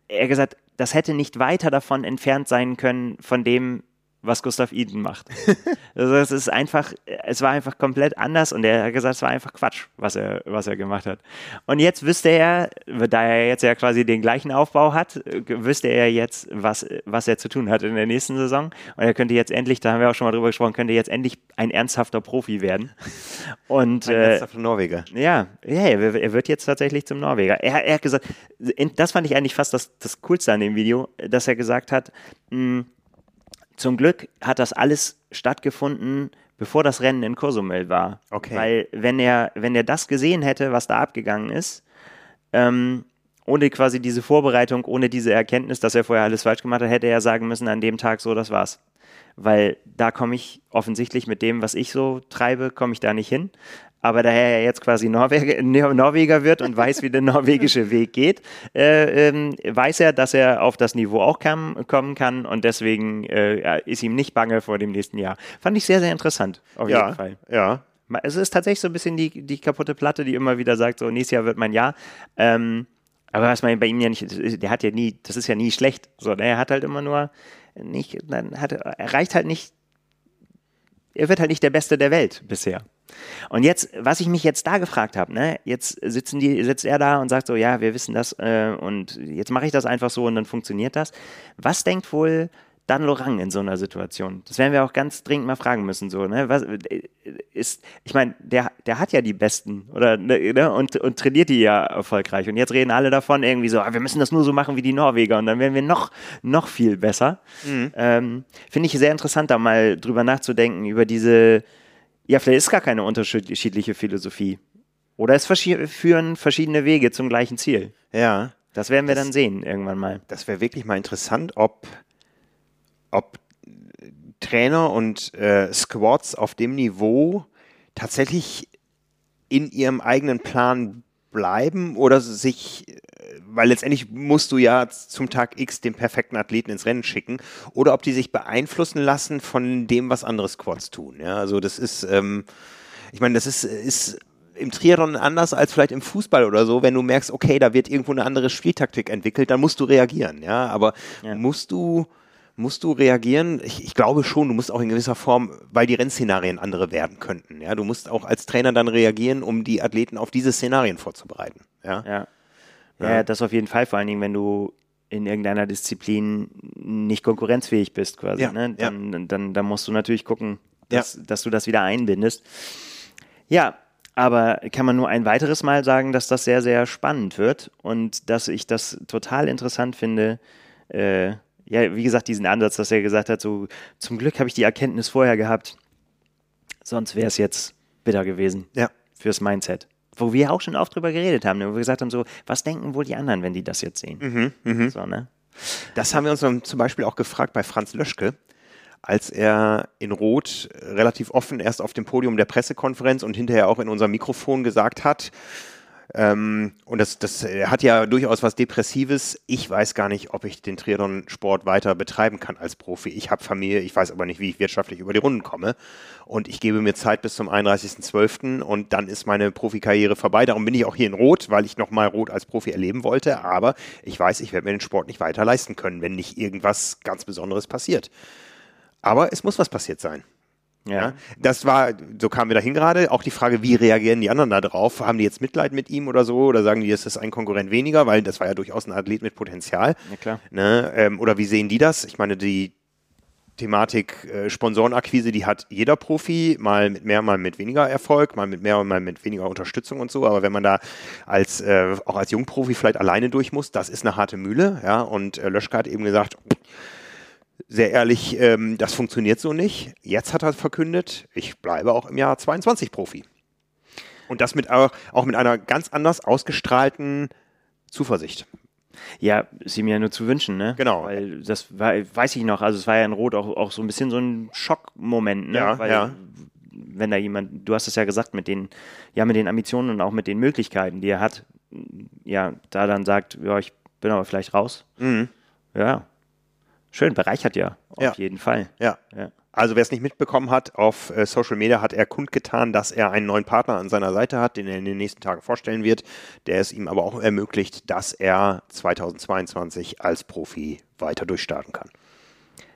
er gesagt, das hätte nicht weiter davon entfernt sein können, von dem, was Gustav Eden macht. also es ist einfach, es war einfach komplett anders und er hat gesagt, es war einfach Quatsch, was er, was er gemacht hat. Und jetzt wüsste er, da er jetzt ja quasi den gleichen Aufbau hat, wüsste er jetzt, was, was er zu tun hat in der nächsten Saison. Und er könnte jetzt endlich, da haben wir auch schon mal drüber gesprochen, könnte jetzt endlich ein ernsthafter Profi werden. Und, ein äh, ernsthafter Norweger. Ja, ja, er wird jetzt tatsächlich zum Norweger. Er, er hat gesagt, das fand ich eigentlich fast das, das Coolste an dem Video, dass er gesagt hat, mh, hm, zum Glück hat das alles stattgefunden, bevor das Rennen in Cozumel war. Okay. Weil wenn er, wenn er das gesehen hätte, was da abgegangen ist, ähm, ohne quasi diese Vorbereitung, ohne diese Erkenntnis, dass er vorher alles falsch gemacht hat, hätte er sagen müssen, an dem Tag so, das war's weil da komme ich offensichtlich mit dem, was ich so treibe, komme ich da nicht hin. Aber da er jetzt quasi Norweger, Norweger wird und weiß, wie der norwegische Weg geht, äh, äh, weiß er, dass er auf das Niveau auch kam, kommen kann und deswegen äh, ist ihm nicht bange vor dem nächsten Jahr. Fand ich sehr, sehr interessant, auf ja, jeden Fall. Ja. Es ist tatsächlich so ein bisschen die, die kaputte Platte, die immer wieder sagt, so nächstes Jahr wird mein Jahr. Ähm, aber was man bei ihm ja nicht, der hat ja nie, das ist ja nie schlecht. So, ne? er hat halt immer nur nicht, dann hat, er erreicht halt nicht, er wird halt nicht der Beste der Welt bisher. Und jetzt, was ich mich jetzt da gefragt habe, ne, jetzt sitzen die, sitzt er da und sagt so, ja, wir wissen das äh, und jetzt mache ich das einfach so und dann funktioniert das. Was denkt wohl Dan Lorang in so einer Situation? Das werden wir auch ganz dringend mal fragen müssen. So, ne? Was, ist, ich meine, der, der hat ja die Besten oder, ne, ne, und, und trainiert die ja erfolgreich. Und jetzt reden alle davon irgendwie so, ah, wir müssen das nur so machen wie die Norweger und dann werden wir noch, noch viel besser. Mhm. Ähm, Finde ich sehr interessant, da mal drüber nachzudenken, über diese, ja, vielleicht ist gar keine unterschiedliche Philosophie. Oder es führen verschiedene Wege zum gleichen Ziel. Ja. Das werden wir das, dann sehen irgendwann mal. Das wäre wirklich mal interessant, ob ob Trainer und äh, Squads auf dem Niveau tatsächlich in ihrem eigenen Plan bleiben oder sich, äh, weil letztendlich musst du ja zum Tag X den perfekten Athleten ins Rennen schicken, oder ob die sich beeinflussen lassen von dem, was andere Squads tun. Ja, also das ist, ähm, ich meine, das ist, ist im Triathlon anders als vielleicht im Fußball oder so, wenn du merkst, okay, da wird irgendwo eine andere Spieltaktik entwickelt, dann musst du reagieren, ja, aber ja. musst du musst du reagieren? Ich, ich, glaube schon, du musst auch in gewisser Form, weil die Rennszenarien andere werden könnten. Ja, du musst auch als Trainer dann reagieren, um die Athleten auf diese Szenarien vorzubereiten. Ja. ja. Ja, ja, das auf jeden Fall, vor allen Dingen, wenn du in irgendeiner Disziplin nicht konkurrenzfähig bist, quasi. Ja, ne? dann, ja. dann, dann, musst du natürlich gucken, dass, dass du das wieder einbindest. Ja, aber kann man nur ein weiteres Mal sagen, dass das sehr, sehr spannend wird und dass ich das total interessant finde, äh, ja, wie gesagt, diesen Ansatz, dass er gesagt hat, so zum Glück habe ich die Erkenntnis vorher gehabt, sonst wäre es jetzt bitter gewesen ja. fürs Mindset. Wo wir auch schon oft drüber geredet haben, ne, wo wir gesagt haben, so, was denken wohl die anderen, wenn die das jetzt sehen? Mhm, mh. so, ne? Das haben wir uns zum Beispiel auch gefragt bei Franz Löschke, als er in Rot relativ offen erst auf dem Podium der Pressekonferenz und hinterher auch in unserem Mikrofon gesagt hat, ähm, und das, das hat ja durchaus was Depressives. Ich weiß gar nicht, ob ich den Triathlon-Sport weiter betreiben kann als Profi. Ich habe Familie, ich weiß aber nicht, wie ich wirtschaftlich über die Runden komme. Und ich gebe mir Zeit bis zum 31.12. und dann ist meine Profikarriere vorbei. Darum bin ich auch hier in Rot, weil ich nochmal Rot als Profi erleben wollte. Aber ich weiß, ich werde mir den Sport nicht weiter leisten können, wenn nicht irgendwas ganz Besonderes passiert. Aber es muss was passiert sein. Ja. Das war, so kamen wir dahin gerade. Auch die Frage, wie reagieren die anderen da drauf? Haben die jetzt Mitleid mit ihm oder so? Oder sagen die, es ist ein Konkurrent weniger? Weil das war ja durchaus ein Athlet mit Potenzial. Ja, klar. Ne? Ähm, oder wie sehen die das? Ich meine, die Thematik äh, Sponsorenakquise, die hat jeder Profi, mal mit mehr, mal mit weniger Erfolg, mal mit mehr und mal mit weniger Unterstützung und so. Aber wenn man da als, äh, auch als Jungprofi vielleicht alleine durch muss, das ist eine harte Mühle. Ja? Und äh, Löschke hat eben gesagt, sehr ehrlich, ähm, das funktioniert so nicht. Jetzt hat er verkündet, ich bleibe auch im Jahr 22 Profi. Und das mit auch, auch mit einer ganz anders ausgestrahlten Zuversicht. Ja, ist ihm ja nur zu wünschen, ne? Genau. Weil das war, weiß ich noch, also es war ja in Rot auch, auch so ein bisschen so ein Schockmoment, ne? Ja, Weil, ja. wenn da jemand, du hast es ja gesagt, mit den, ja, mit den Ambitionen und auch mit den Möglichkeiten, die er hat, ja, da dann sagt, ja, ich bin aber vielleicht raus. Mhm. Ja. Schön, bereichert ja, auf Ja. jeden Fall. Ja. Ja. Also wer es nicht mitbekommen hat, auf äh, Social Media hat er kundgetan, dass er einen neuen Partner an seiner Seite hat, den er in den nächsten Tagen vorstellen wird, der es ihm aber auch ermöglicht, dass er 2022 als Profi weiter durchstarten kann.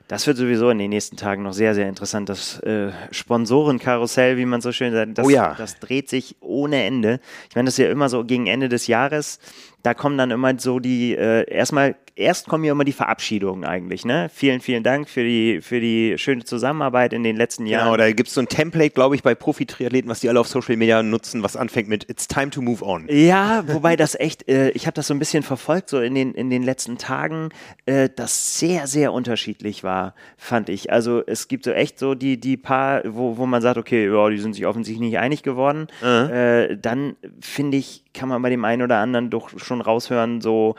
Das wird sowieso in den nächsten Tagen noch sehr, sehr interessant. Das äh, Sponsorenkarussell, wie man so schön sagt, das, Oh ja. das dreht sich ohne Ende. Ich meine, das ist ja immer so gegen Ende des Jahres. Da kommen dann immer so die, äh, erstmal, erst kommen ja immer die Verabschiedungen eigentlich, ne? Vielen, vielen Dank für die, für die schöne Zusammenarbeit in den letzten Jahren. Genau, da gibt es so ein Template, glaube ich, bei Profi-Triathleten, was die alle auf Social Media nutzen, was anfängt mit It's time to move on. Ja, wobei das echt, äh, ich habe das so ein bisschen verfolgt, so in den, in den letzten Tagen, äh, das sehr, sehr unterschiedlich war, fand ich. Also es gibt so echt so die, die paar, wo, wo man sagt, okay, ja, die sind sich offensichtlich nicht einig geworden. Äh, dann finde ich, kann man bei dem einen oder anderen doch schon raushören, so,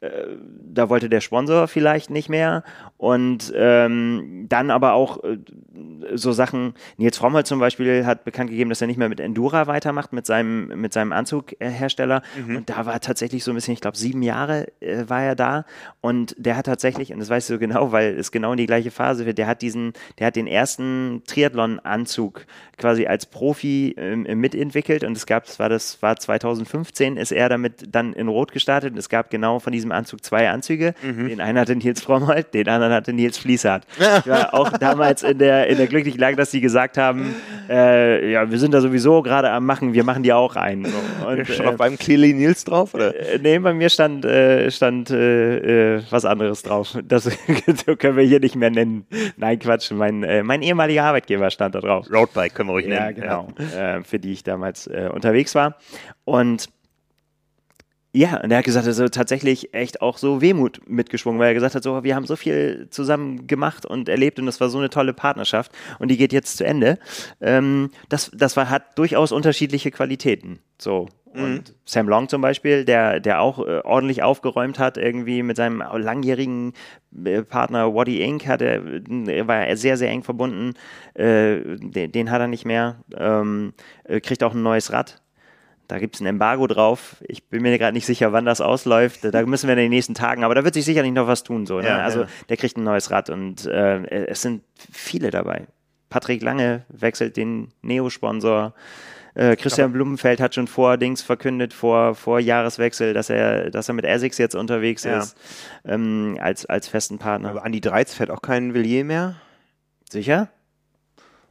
da wollte der Sponsor vielleicht nicht mehr. Und ähm, dann aber auch äh, so Sachen, Nils Frommholt zum Beispiel hat bekannt gegeben, dass er nicht mehr mit Endura weitermacht, mit seinem, mit seinem Anzughersteller. Und da war tatsächlich so ein bisschen, ich glaube, sieben Jahre äh, war er da. Und der hat tatsächlich, und das weiß ich so genau, weil es genau in die gleiche Phase wird, der hat diesen, der hat den ersten Triathlon-Anzug quasi als Profi ähm, mitentwickelt. Und es gab, das war das war 2015, ist er damit dann in Rot gestartet. Und es gab genau von diesem Anzug zwei Anzüge. Den einen hatte Nils Frommholt, den anderen hatte Nils Fließhardt. Ich war auch damals in der, in der glücklichen Lage, dass die gesagt haben, äh, ja, wir sind da sowieso gerade am machen, wir machen die auch ein. So. Und, Schon äh, auf beim Clearly Nils drauf, oder? äh, nee, bei mir stand, äh, stand äh, äh, was anderes drauf. Das können wir hier nicht mehr nennen. Nein, Quatsch. Mein, äh, mein ehemaliger Arbeitgeber stand da drauf. Roadbike können wir ruhig Ja, nennen. genau. Äh, für die ich damals unterwegs war. Und ja, und er hat gesagt, also tatsächlich echt auch so Wehmut mitgeschwungen, weil er gesagt hat, so, wir haben so viel zusammen gemacht und erlebt und das war so eine tolle Partnerschaft und die geht jetzt zu Ende. Ähm, das das war, hat durchaus unterschiedliche Qualitäten. So. Und Sam Long zum Beispiel, der, der auch äh, ordentlich aufgeräumt hat, irgendwie mit seinem langjährigen äh, Partner Waddy Inc. Hat er, er war er sehr, sehr eng verbunden. Äh, den, den hat er nicht mehr. Ähm, äh, kriegt auch ein neues Rad. Da gibt es ein Embargo drauf. Ich bin mir gerade nicht sicher, wann das ausläuft. Da müssen wir in den nächsten Tagen, aber da wird sich sicherlich noch was tun. So, ne? Ja, also ja. der kriegt ein neues Rad und äh, es sind viele dabei. Patrick Lange wechselt den Neo-Sponsor. Äh, Christian Blumenfeld hat schon vor Dings verkündet, vor, vor Jahreswechsel, dass er, dass er mit Essex jetzt unterwegs Ja. ist, ähm, als, als festen Partner. Aber Andi Dreiz fährt auch keinen Villiers mehr. Sicher?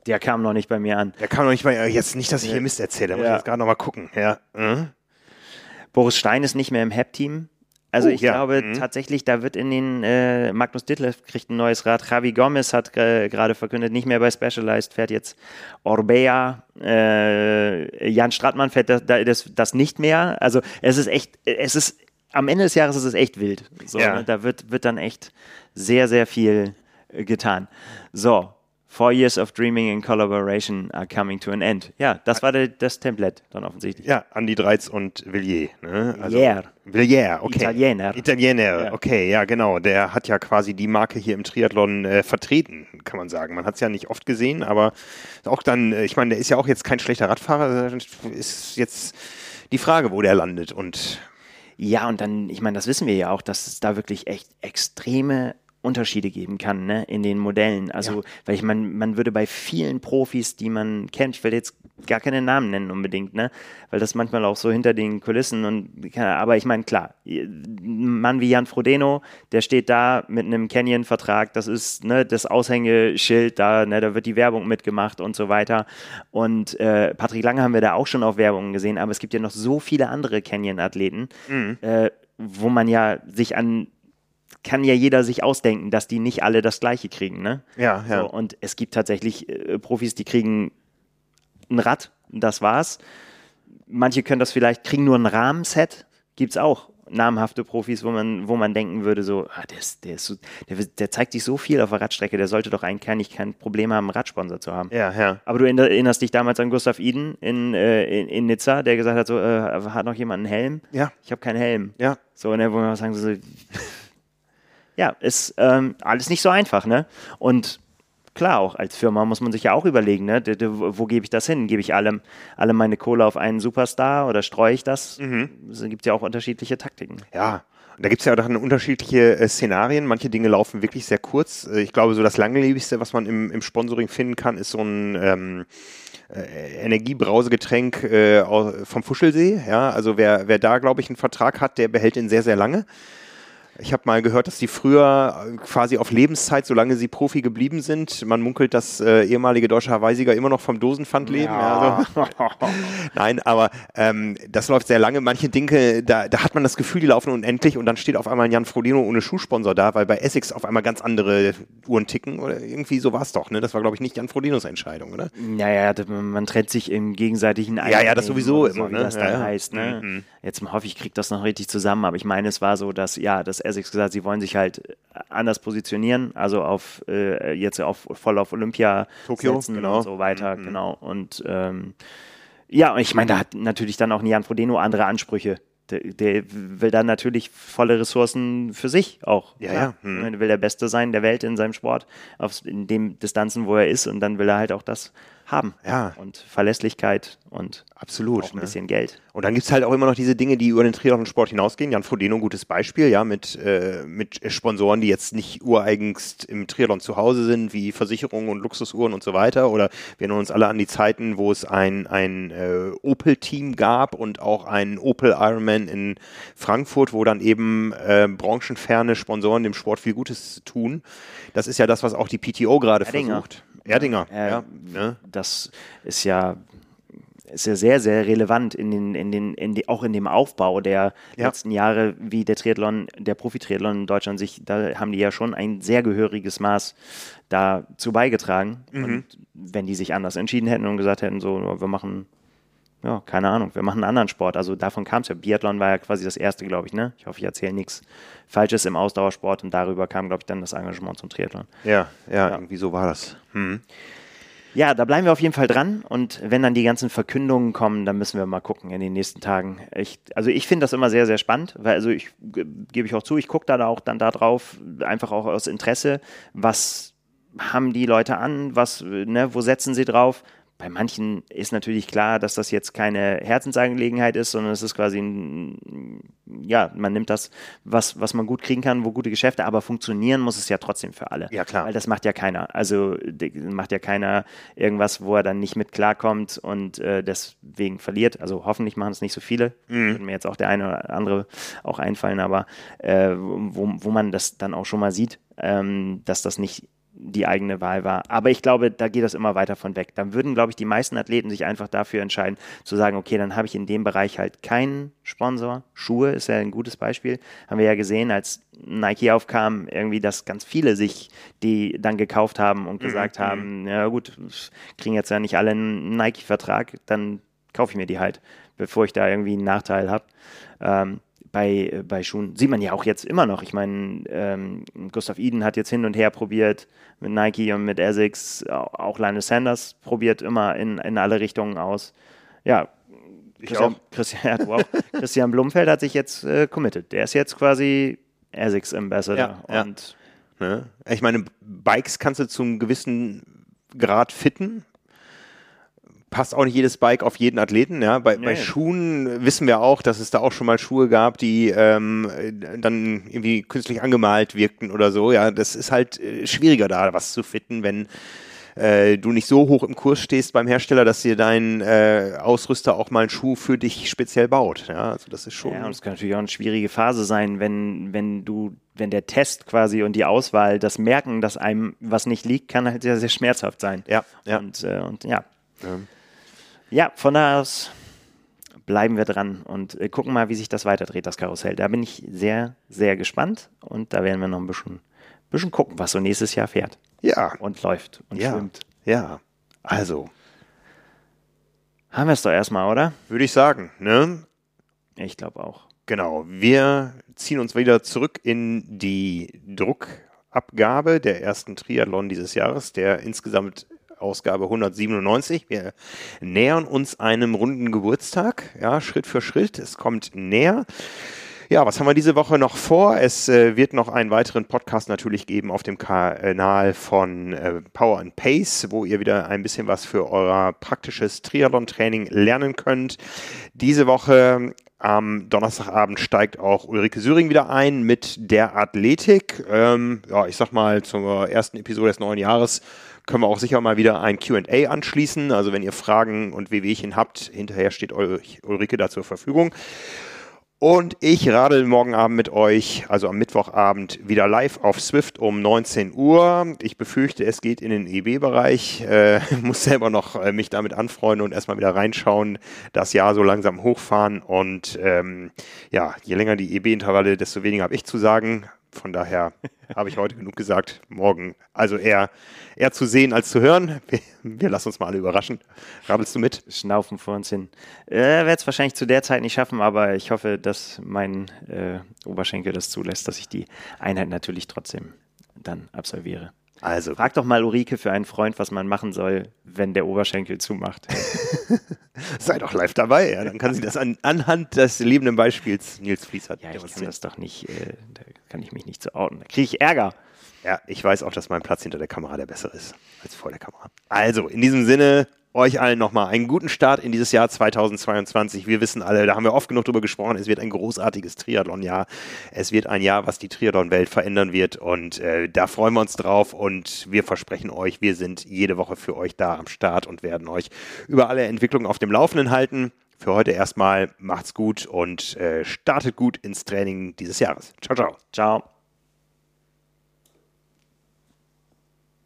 Der kam noch nicht bei mir an. Der kann doch nicht mal, äh, jetzt nicht, dass ich hier Mist erzähle, da muss ich jetzt gerade noch mal gucken. Ja. Mhm. Boris Stein ist nicht mehr im Hep-Team. Also Oh, ich ja. glaube Mhm. tatsächlich, da wird in den äh, Magnus Ditlev kriegt ein neues Rad. Javi Gomez hat äh, gerade verkündet, nicht mehr bei Specialized, fährt jetzt Orbea. Äh, Jan Strattmann fährt das, das, das nicht mehr. Also es ist echt, es ist am Ende des Jahres ist es echt wild. So, Ja. ne? Da wird, wird dann echt sehr, sehr viel äh, getan. So, Four years of dreaming and collaboration are coming to an end. Ja, das war de, das Template dann offensichtlich. Ja, Andi Dreiz und Villiers. Ne? Villiers. Villiers, okay. Italiener. Italiener, Ja. okay, ja genau. Der hat ja quasi die Marke hier im Triathlon äh, vertreten, kann man sagen. Man hat es ja nicht oft gesehen, aber auch dann, äh, ich meine, der ist ja auch jetzt kein schlechter Radfahrer. Ist jetzt die Frage, wo der landet. Und Ja, und dann, ich meine, das wissen wir ja auch, dass es da wirklich echt extreme Unterschiede geben kann, ne, in den Modellen. Also, weil ich meine, man würde bei vielen Profis, die man kennt, ich will jetzt gar keine Namen nennen unbedingt, ne, weil das manchmal auch so hinter den Kulissen und, aber ich meine, klar, ein Mann wie Jan Frodeno, der steht da mit einem Canyon-Vertrag, das ist, ne, das Aushängeschild da, ne, da wird die Werbung mitgemacht und so weiter. Und äh, Patrick Lange haben wir da auch schon auf Werbungen gesehen, aber es gibt ja noch so viele andere Canyon-Athleten, äh, wo man ja sich an kann ja jeder sich ausdenken, dass die nicht alle das Gleiche kriegen, ne? Ja, ja. So, und es gibt tatsächlich äh, Profis, die kriegen ein Rad, das war's. Manche können das vielleicht, kriegen nur ein Rahmenset, gibt's auch namhafte Profis, wo man, wo man denken würde, so, ah, der, ist, der, ist so, der, der zeigt sich so viel auf der Radstrecke, der sollte doch eigentlich kein, Problem haben, einen Radsponsor zu haben. ja, ja. Aber du erinnerst dich damals an Gustav Iden in, äh, in, in Nizza, der gesagt hat, so, äh, hat noch jemand einen Helm? Ja. Ich habe keinen Helm. Ja. So, ne, wo man sagen so, ja, ist ähm, alles nicht so einfach, ne? Und klar, auch als Firma muss man sich ja auch überlegen, ne? Wo gebe ich das hin? Gebe ich allem, alle meine Kohle auf einen Superstar oder streue ich das? Es gibt ja auch unterschiedliche Taktiken. Ja, und da gibt es ja dann unterschiedliche äh, Szenarien. Manche Dinge laufen wirklich sehr kurz. Äh, ich glaube, so das langlebigste, was man im, im Sponsoring finden kann, ist so ein ähm, äh, Energiebrausegetränk äh, vom Fuschelsee. Ja, also wer, wer da, glaube ich, einen Vertrag hat, der behält den sehr, sehr lange. Ich habe mal gehört, dass die früher äh, quasi auf Lebenszeit, solange sie Profi geblieben sind, man munkelt, dass äh, ehemalige deutsche Hawaii-Sieger immer noch vom Dosenpfand leben. Ja. also, Nein, aber ähm, das läuft sehr lange. Manche Dinge, da, da hat man das Gefühl, die laufen unendlich und dann steht auf einmal ein Jan Frodeno ohne Schuhsponsor da, weil bei Essex auf einmal ganz andere Uhren ticken oder irgendwie so war es doch. Ne? Das war, glaube ich, nicht Jan Frodenos Entscheidung, oder? Naja, man trennt sich im gegenseitigen Ja, ja, das sowieso so, immer, wie ne? das Ja, dann ja. heißt, ne? Mhm. Jetzt hoffe ich, kriege das noch richtig zusammen, aber ich meine, es war so, dass, ja, dass Essex gesagt, sie wollen sich halt anders positionieren, also auf äh, jetzt auf voll auf Olympia Tokio, setzen genau. und so weiter, genau. Und ähm, ja, und ich meine, da hat natürlich dann auch ein Jan Frodeno andere Ansprüche. Der, der will dann natürlich volle Ressourcen für sich auch. Ja, ja. Mhm. Er will der Beste sein der Welt in seinem Sport, auf, in den Distanzen, wo er ist, und dann will er halt auch das haben. Ja. Und Verlässlichkeit und Absolut. auch ein ne? bisschen Geld. Und dann gibt's halt auch immer noch diese Dinge, die über den Triathlon-Sport hinausgehen. Jan Frodeno, ein gutes Beispiel, ja, mit, äh, mit Sponsoren, die jetzt nicht ureigenst im Triathlon zu Hause sind, wie Versicherungen und Luxusuhren und so weiter. Oder wir erinnern uns alle an die Zeiten, wo es ein, ein äh, Opel-Team gab und auch ein Opel Ironman in Frankfurt, wo dann eben äh, branchenferne Sponsoren dem Sport viel Gutes tun. Das ist ja das, was auch die PTO gerade versucht. Erdinger, Äh, ja. ne? Das ist ja, ist ja sehr, sehr relevant in den, in den, in die, auch in dem Aufbau der Ja. letzten Jahre, wie der Triathlon, der Profi-Triathlon in Deutschland sich, da haben die ja schon ein sehr gehöriges Maß dazu beigetragen. Mhm. Und wenn die sich anders entschieden hätten und gesagt hätten, so, wir machen, ja, keine Ahnung, wir machen einen anderen Sport. Also davon kam es ja. Biathlon war ja quasi das erste, glaube ich, ne? Ich hoffe, ich erzähle nichts Falsches im Ausdauersport und darüber kam, glaube ich, dann das Engagement zum Triathlon. Ja, ja, irgendwie so war das. Hm. Ja, da bleiben wir auf jeden Fall dran. Und wenn dann die ganzen Verkündungen kommen, dann müssen wir mal gucken in den nächsten Tagen. Ich, also ich finde das immer sehr, sehr spannend, weil also ich ge- gebe ich auch zu, ich gucke da auch dann da drauf, einfach auch aus Interesse, was haben die Leute an, was, ne, wo setzen sie drauf? Bei manchen ist natürlich klar, dass das jetzt keine Herzensangelegenheit ist, sondern es ist quasi ein, ja, man nimmt das, was, was man gut kriegen kann, wo gute Geschäfte, aber funktionieren muss es ja trotzdem für alle. Ja, klar. Weil das macht ja keiner. Also macht ja keiner irgendwas, wo er dann nicht mit klarkommt und äh, deswegen verliert. Also hoffentlich machen es nicht so viele. Würde mir jetzt auch der eine oder andere auch einfallen, aber äh, wo, wo man das dann auch schon mal sieht, ähm, dass das nicht die eigene Wahl war. Aber ich glaube, da geht das immer weiter von weg. Dann würden, glaube ich, die meisten Athleten sich einfach dafür entscheiden, zu sagen, okay, dann habe ich in dem Bereich halt keinen Sponsor. Schuhe ist ja ein gutes Beispiel. Haben wir ja gesehen, als Nike aufkam, irgendwie, dass ganz viele sich die dann gekauft haben und gesagt haben, ja gut, kriegen jetzt ja nicht alle einen Nike-Vertrag, dann kaufe ich mir die halt, bevor ich da irgendwie einen Nachteil habe. Ähm, bei, bei Schuhen. Sieht man ja auch jetzt immer noch. Ich meine, ähm, Gustav Eden hat jetzt hin und her probiert mit Nike und mit Essex. Auch Linus Sanders probiert immer in, in alle Richtungen aus. Ja, Christian, Christian, ja, wow. Christian Blumfeld hat sich jetzt äh, committed. Der ist jetzt quasi Essex Ambassador. Ja, und ja. Ne? Ich meine, Bikes kannst du zum gewissen Grad fitten passt auch nicht jedes Bike auf jeden Athleten. Ja? Bei, nee. bei Schuhen wissen wir auch, dass es da auch schon mal Schuhe gab, die ähm, dann irgendwie künstlich angemalt wirkten oder so. Ja, das ist halt äh, schwieriger da, was zu fitten, wenn äh, du nicht so hoch im Kurs stehst beim Hersteller, dass dir dein äh, Ausrüster auch mal einen Schuh für dich speziell baut. Ja, also das ist schon. Ja, und es kann natürlich auch eine schwierige Phase sein, wenn, wenn du, wenn der Test quasi und die Auswahl, das Merken, dass einem was nicht liegt, kann halt sehr, sehr schmerzhaft sein. Ja, ja. Und, äh, und ja. ja. Ja, von da aus bleiben wir dran und äh, gucken mal, wie sich das weiterdreht, das Karussell. Da bin ich sehr, sehr gespannt und da werden wir noch ein bisschen, bisschen gucken, was so nächstes Jahr fährt. Ja. Und läuft und ja. schwimmt. Ja, also. Haben wir es doch erstmal, oder? Würde ich sagen, ne? Ich glaube auch. Genau. Wir ziehen uns wieder zurück in die Druckabgabe der ersten Triathlon dieses Jahres, der insgesamt Ausgabe 197. Wir nähern uns einem runden Geburtstag, ja, Schritt für Schritt. Es kommt näher. Ja, was haben wir diese Woche noch vor? Es äh, wird noch einen weiteren Podcast natürlich geben auf dem Kanal von äh, Power and Pace, wo ihr wieder ein bisschen was für euer praktisches Triathlon-Training lernen könnt. Diese Woche am Donnerstagabend steigt auch Ulrike Süring wieder ein mit der Athletik. Ähm, ja, ich sag mal zur ersten Episode des neuen Jahres können wir auch sicher mal wieder ein QA anschließen. Also wenn ihr Fragen und Wehwehchen habt, hinterher steht Ulrike da zur Verfügung. Und ich radel morgen Abend mit euch, also am Mittwochabend, wieder live auf Swift um 19 Uhr. Ich befürchte, es geht in den EB-Bereich. Äh, muss selber noch äh, mich damit anfreunden und erstmal wieder reinschauen, das Jahr so langsam hochfahren. Und ähm, ja, je länger die EB-Intervalle, desto weniger habe ich zu sagen. Von daher habe ich heute genug gesagt. Morgen also eher, eher zu sehen als zu hören. Wir, wir lassen uns mal alle überraschen. Rabelst du mit? Schnaufen vor uns hin. Äh, Werde es wahrscheinlich zu der Zeit nicht schaffen, aber ich hoffe, dass mein äh, Oberschenkel das zulässt, dass ich die Einheit natürlich trotzdem dann absolviere. Also. Frag doch mal Ulrike für einen Freund, was man machen soll, wenn der Oberschenkel zumacht. Sei doch live dabei, ja. Dann kann sie das an, anhand des lebenden Beispiels Nils Fließ hat. Ja, ich kann das doch nicht, äh, kann ich mich nicht so outen. Da kriege ich Ärger. Ja, ich weiß auch, dass mein Platz hinter der Kamera der bessere ist als vor der Kamera. Also, in diesem Sinne, euch allen nochmal einen guten Start in dieses Jahr 2022. Wir wissen alle, da haben wir oft genug drüber gesprochen, es wird ein großartiges Triathlon-Jahr. Es wird ein Jahr, was die Triathlon-Welt verändern wird und äh, da freuen wir uns drauf und wir versprechen euch, wir sind jede Woche für euch da am Start und werden euch über alle Entwicklungen auf dem Laufenden halten. Für heute erstmal macht's gut und äh, startet gut ins Training dieses Jahres. Ciao, ciao. Ciao.